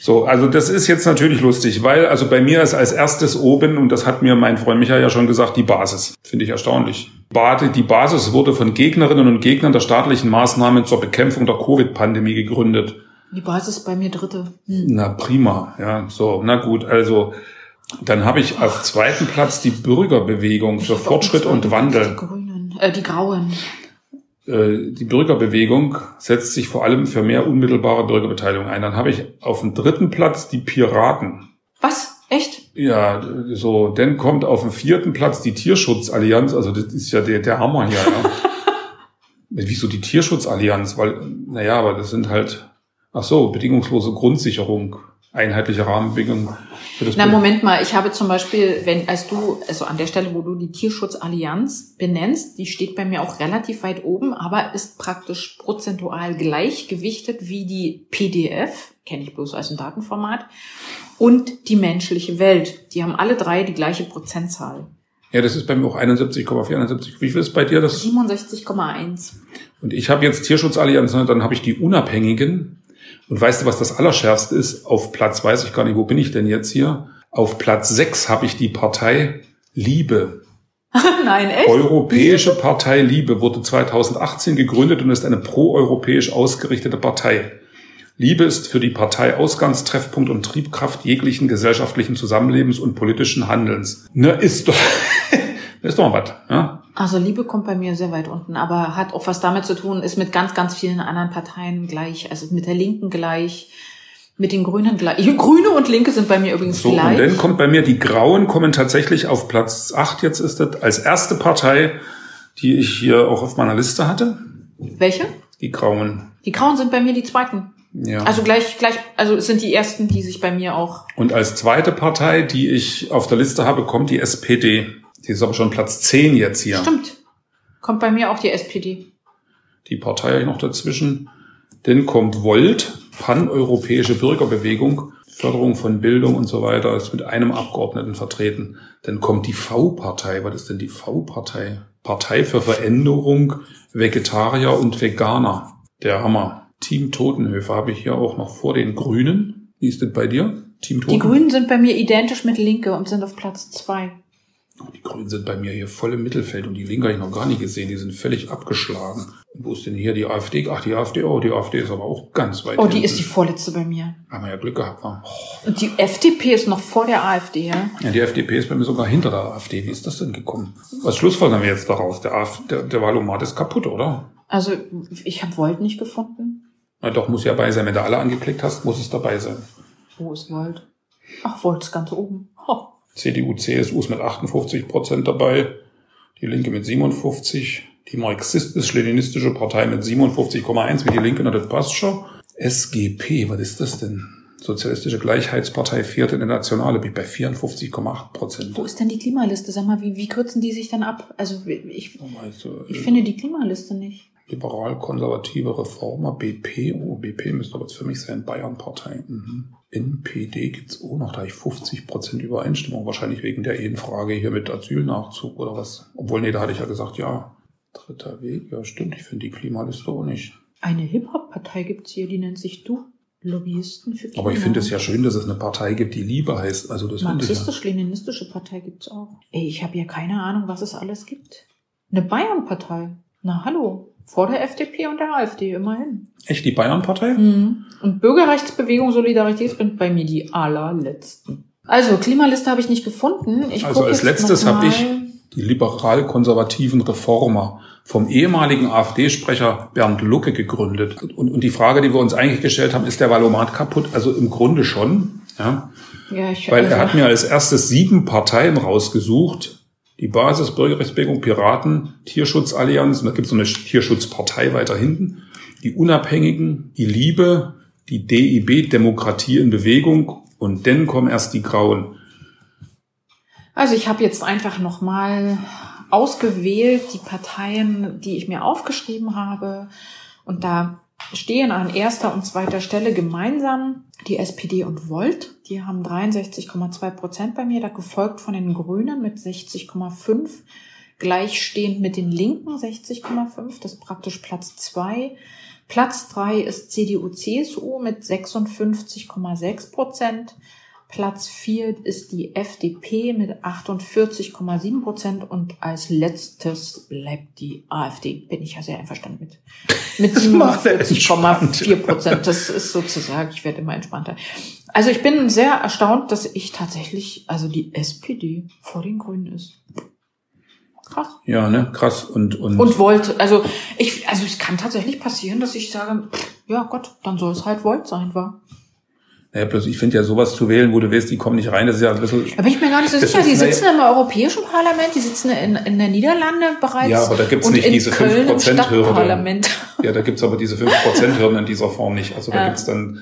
so, also das ist jetzt natürlich lustig, weil, also bei mir ist als erstes oben, und das hat mir mein Freund Michael ja schon gesagt, die Basis. Finde ich erstaunlich. Die Basis wurde von Gegnerinnen und Gegnern der staatlichen Maßnahmen zur Bekämpfung der Covid-Pandemie gegründet. Die Basis bei mir dritte. Hm. Na prima, ja, so, na gut, also dann habe ich auf zweiten Platz die Bürgerbewegung für Fortschritt und Die Wandel. Grünen, äh, die Grauen. Äh, Die Bürgerbewegung setzt sich vor allem für mehr unmittelbare Bürgerbeteiligung ein. Dann habe ich auf dem dritten Platz die Piraten. Was? Echt? Ja, so, dann kommt auf dem vierten Platz die Tierschutzallianz, also das ist ja der, der Hammer hier, ja. Wieso die Tierschutzallianz? Weil, naja, aber das sind halt, ach so, bedingungslose Grundsicherung, einheitliche Rahmenbedingungen für das Na, Moment mal, ich habe zum Beispiel, wenn, als du, also an der Stelle, wo du die Tierschutzallianz benennst, die steht bei mir auch relativ weit oben, aber ist praktisch prozentual gleichgewichtet wie die PDF, kenne ich bloß als ein Datenformat, und die menschliche Welt. Die haben alle drei die gleiche Prozentzahl. Ja, das ist bei mir auch 71,4, 71. Wie viel ist bei dir das? 67,1. Und ich habe jetzt Tierschutzallianz, ne, dann habe ich die Unabhängigen. Und weißt du, was das Allerschärfste ist? Auf Platz, weiß ich gar nicht, wo bin ich denn jetzt hier? Auf Platz 6 habe ich die Partei Liebe. Nein, echt? Europäische Partei Liebe wurde 2018 gegründet und ist eine proeuropäisch ausgerichtete Partei. Liebe ist für die Partei Ausgangstreffpunkt und Triebkraft jeglichen gesellschaftlichen Zusammenlebens und politischen Handelns. Ne, ist doch, ist doch mal was, ja? Also Liebe kommt bei mir sehr weit unten, aber hat auch was damit zu tun, ist mit ganz, ganz vielen anderen Parteien gleich, also mit der Linken gleich, mit den Grünen gleich. Grüne und Linke sind bei mir übrigens So, und gleich. dann kommt bei mir, die Grauen kommen tatsächlich auf Platz 8 jetzt ist das, als erste Partei, die ich hier auch auf meiner Liste hatte. Welche? Die Grauen. Die Grauen sind bei mir die zweiten. Ja. Also gleich, gleich, also es sind die ersten, die sich bei mir auch. und als zweite Partei, die ich auf der Liste habe, kommt die SPD. Die ist aber schon Platz 10 jetzt hier. Stimmt. Kommt bei mir auch die SPD. Die Partei habe ich noch dazwischen. Dann kommt Volt, Pan-Europäische Bürgerbewegung, Förderung von Bildung und so weiter, ist mit einem Abgeordneten vertreten. Dann kommt die V-Partei. Was ist denn die V-Partei? Partei für Veränderung Vegetarier und Veganer. Der Hammer. Team Totenhöfer habe ich hier auch noch vor den Grünen. Wie ist das bei dir? Team Die Totenhöfer? Grünen sind bei mir identisch mit Linke und sind auf Platz zwei. Oh, Die Grünen sind bei mir hier voll im Mittelfeld und die Linke habe ich noch gar nicht gesehen. Die sind völlig abgeschlagen. Wo ist denn hier die AfD? Ach, die AfD, oh, die AfD ist aber auch ganz weit Oh, die hinten. ist die vorletzte bei mir. Haben wir ja Glück gehabt, wa? Oh. Und die FDP ist noch vor der AfD, ja? Ja, die FDP ist bei mir sogar hinter der AfD. Wie ist das denn gekommen? Was schlussfolgern wir jetzt daraus? Der, AfD, der, der Wahlomat ist kaputt, oder? Also ich habe Volt nicht gefunden. Na doch, muss ja bei sein. Wenn du alle angeklickt hast, muss es dabei sein. Wo ist Volt? Ach, Volt ist ganz oben. Ho. CDU, CSU ist mit 58 Prozent dabei. Die Linke mit 57. Die marxistisch-leninistische Partei mit 57,1 wie die Linke, na das passt schon. SGP, was ist das denn? Sozialistische Gleichheitspartei vierte in der Nationale, bin ich bei 54,8 Prozent. Wo ist denn die Klimaliste? Sag mal, wie, wie kürzen die sich dann ab? Also ich, Also, ich finde die Klimaliste nicht. Liberal-konservative Reformer, BP, oh, BP müsste aber jetzt für mich sein, Bayern-Partei. Mhm. NPD gibt's auch noch, da habe ich 50 Prozent Übereinstimmung, wahrscheinlich wegen der Ehenfrage hier mit Asylnachzug oder was. Obwohl, nee, da hatte ich ja gesagt, ja. Dritter Weg, ja stimmt, ich finde die Klimaliste auch nicht. Eine Hip-Hop-Partei gibt's hier, die nennt sich Du. Lobbyisten für Klima. Aber ich finde es ja schön, dass es eine Partei gibt, die Liebe heißt. Also das. Marxistisch-leninistische Partei gibt's auch. Ey, ich habe ja keine Ahnung, was es alles gibt. Eine Bayern-Partei. Na hallo. Vor der FDP und der AfD, immerhin. Echt, die Bayern-Partei? Mhm. Und Bürgerrechtsbewegung Solidarität sind bei mir die allerletzten. Also, Klimaliste habe ich nicht gefunden. Ich Also als letztes habe ich die liberal-konservativen Reformer vom ehemaligen AfD-Sprecher Bernd Lucke gegründet. Und, und die Frage, die wir uns eigentlich gestellt haben, ist der Valomat kaputt? Also im Grunde schon, ja. Ja, ich, Weil also, er hat mir als erstes sieben Parteien rausgesucht. Die Basis, Bürgerrechtsbewegung, Piraten, Tierschutzallianz, und da gibt es eine Tierschutzpartei weiter hinten, die Unabhängigen, die Liebe, die DIB, Demokratie in Bewegung, und dann kommen erst die Grauen. Also ich habe jetzt einfach nochmal ausgewählt die Parteien, die ich mir aufgeschrieben habe. Und da stehen an erster und zweiter Stelle gemeinsam die SPD und Volt. Die haben 63,2 Prozent bei mir, da gefolgt von den Grünen mit 60,5. Gleichstehend mit den Linken 60,5. Das ist praktisch Platz zwei. Platz drei ist CDU-CSU mit 56,6 Prozent. Platz vier ist die FDP mit 48,7 Prozent und als letztes bleibt die AfD. Bin ich ja sehr einverstanden mit. Mit macht er 47,4 Prozent. Das ist sozusagen, ich werde immer entspannter. Also ich bin sehr erstaunt, dass ich tatsächlich, also die SPD vor den Grünen ist. Krass. Ja, ne, krass. Und, und, Und Volt, also ich, also es kann tatsächlich passieren, dass ich sage, pff, ja Gott, dann soll es halt Volt sein, war. Ja, bloß ich finde ja sowas zu wählen, wo du weißt, die kommen nicht rein, das ist ja ein bisschen, Da bin ich mir gar nicht so sicher. Die sitzen im Europäischen Parlament, die sitzen in, in der Niederlande bereits. Ja, aber da gibt's nicht diese Köln im 5% Hürde. Stadtparlament. ja, da gibt's aber diese 5%-Hürden in dieser Form nicht. Also da Ja. gibt's dann,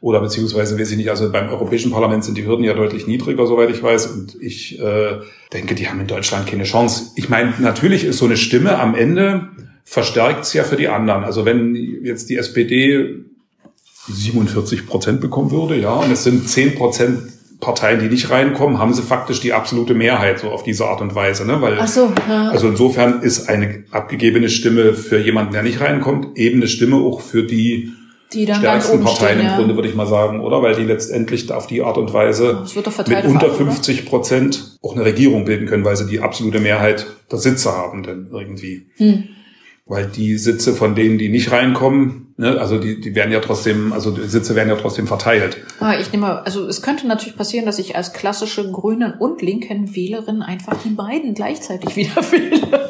oder beziehungsweise weiß ich nicht, also beim Europäischen Parlament sind die Hürden ja deutlich niedriger, soweit ich weiß. Und ich äh, denke, die haben in Deutschland keine Chance. Ich meine, natürlich ist so eine Stimme am Ende verstärkt's ja für die anderen. Also wenn jetzt die SPD 47 Prozent bekommen würde, ja, und es sind 10 Prozent Parteien, die nicht reinkommen, haben sie faktisch die absolute Mehrheit so auf diese Art und Weise, ne? Weil Ach so, ja. also insofern ist eine abgegebene Stimme für jemanden, der nicht reinkommt, eben eine Stimme auch für die die stärksten Parteien stehen, im ja. Grunde, würde ich mal sagen, oder? Weil die letztendlich auf die Art und Weise mit unter auf alle, oder? 50 Prozent auch eine Regierung bilden können, weil sie die absolute Mehrheit der Sitze haben, denn irgendwie. Hm. Weil die Sitze von denen, die nicht reinkommen, ne, also die, die werden ja trotzdem, also die Sitze werden ja trotzdem verteilt. Ah, ich nehme, also es könnte natürlich passieren, dass ich als klassische Grünen und Linken Wählerin einfach die beiden gleichzeitig wieder wähle.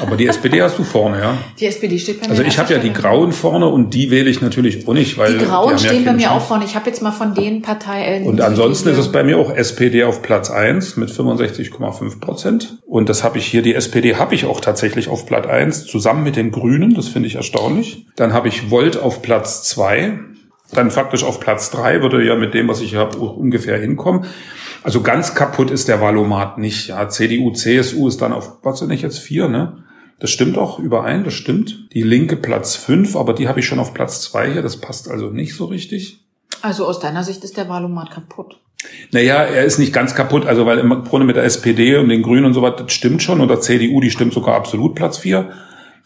Aber die SPD hast du vorne, ja. Die SPD steht bei mir. Also ich habe ja die. Grauen vorne und die wähle ich natürlich auch nicht, weil Die Grauen ja stehen bei keine mir Chance. auch vorne. Ich habe jetzt mal von den Parteien. Und die- ansonsten ist die- es bei mir auch SPD auf Platz eins mit 65,5 Prozent. Und das habe ich hier, die SPD habe ich auch tatsächlich auf Platz eins zusammen mit den Grünen. Das finde ich erstaunlich. Dann habe ich Volt auf Platz zwei. Dann faktisch auf Platz drei würde ja mit dem, was ich habe, ungefähr hinkommen. Also ganz kaputt ist der Valomat nicht. Ja, CDU, CSU ist dann auf, was sind ich jetzt vier, ne? Das stimmt auch überein, das stimmt. Die Linke Platz fünf, aber die habe ich schon auf Platz zwei hier. Das passt also nicht so richtig. Also aus deiner Sicht ist der Wahlomat kaputt. Naja, er ist nicht ganz kaputt, also weil im Grunde mit der SPD und den Grünen und so was, das stimmt schon. Und der CDU, die stimmt sogar absolut Platz vier.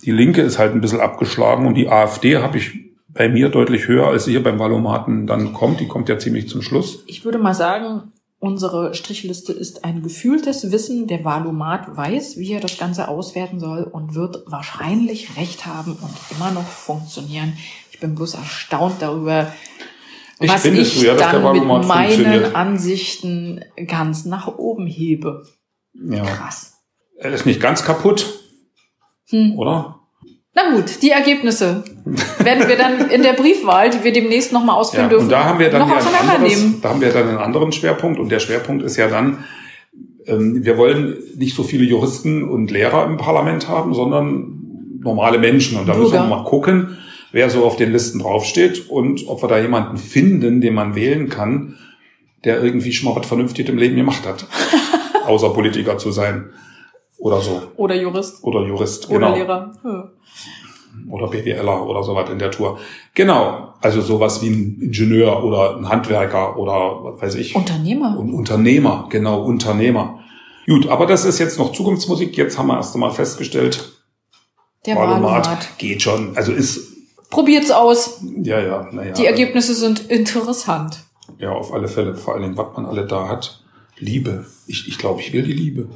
Die Linke ist halt ein bisschen abgeschlagen und die AfD habe ich bei mir deutlich höher, als sie hier beim Valomaten dann kommt. Die kommt ja ziemlich zum Schluss. Ich würde mal sagen, unsere Strichliste ist ein gefühltes Wissen. Der Valomat weiß, wie er das Ganze auswerten soll und wird wahrscheinlich recht haben und immer noch funktionieren. Ich bin bloß erstaunt darüber, Ich was ich du ja, dann mit meinen. Ansichten ganz nach oben hebe. Ja. Krass. Er ist nicht ganz kaputt, Hm. oder? Na gut, die Ergebnisse werden wir dann in der Briefwahl, die wir demnächst nochmal ausführen Ja, dürfen, und da haben wir dann noch ja ein anderes, auseinandernehmen. da haben wir dann einen anderen Schwerpunkt und der Schwerpunkt ist ja dann, ähm, wir wollen nicht so viele Juristen und Lehrer im Parlament haben, sondern normale Menschen und da müssen wir Bürger. mal gucken, wer so auf den Listen draufsteht und ob wir da jemanden finden, den man wählen kann, der irgendwie schon mal was Vernünftiges im Leben gemacht hat, außer Politiker zu sein oder so Oder Jurist. oder Jurist, Oder genau Lehrer. Ja. oder BWLer oder sowas in der Tour. Genau, also sowas wie ein Ingenieur oder ein Handwerker oder was weiß ich. Unternehmer. Und Unternehmer, genau, Unternehmer. Gut, aber das ist jetzt noch Zukunftsmusik. Jetzt haben wir erst einmal festgestellt, Der Wahlomat Wahlomat. geht schon. Also ist, Probiert's aus. ja, ja, naja. Die Ergebnisse sind interessant. Ja, auf alle Fälle. Vor allen Dingen, was man alle da hat. Liebe. Ich, ich glaube, ich will die Liebe.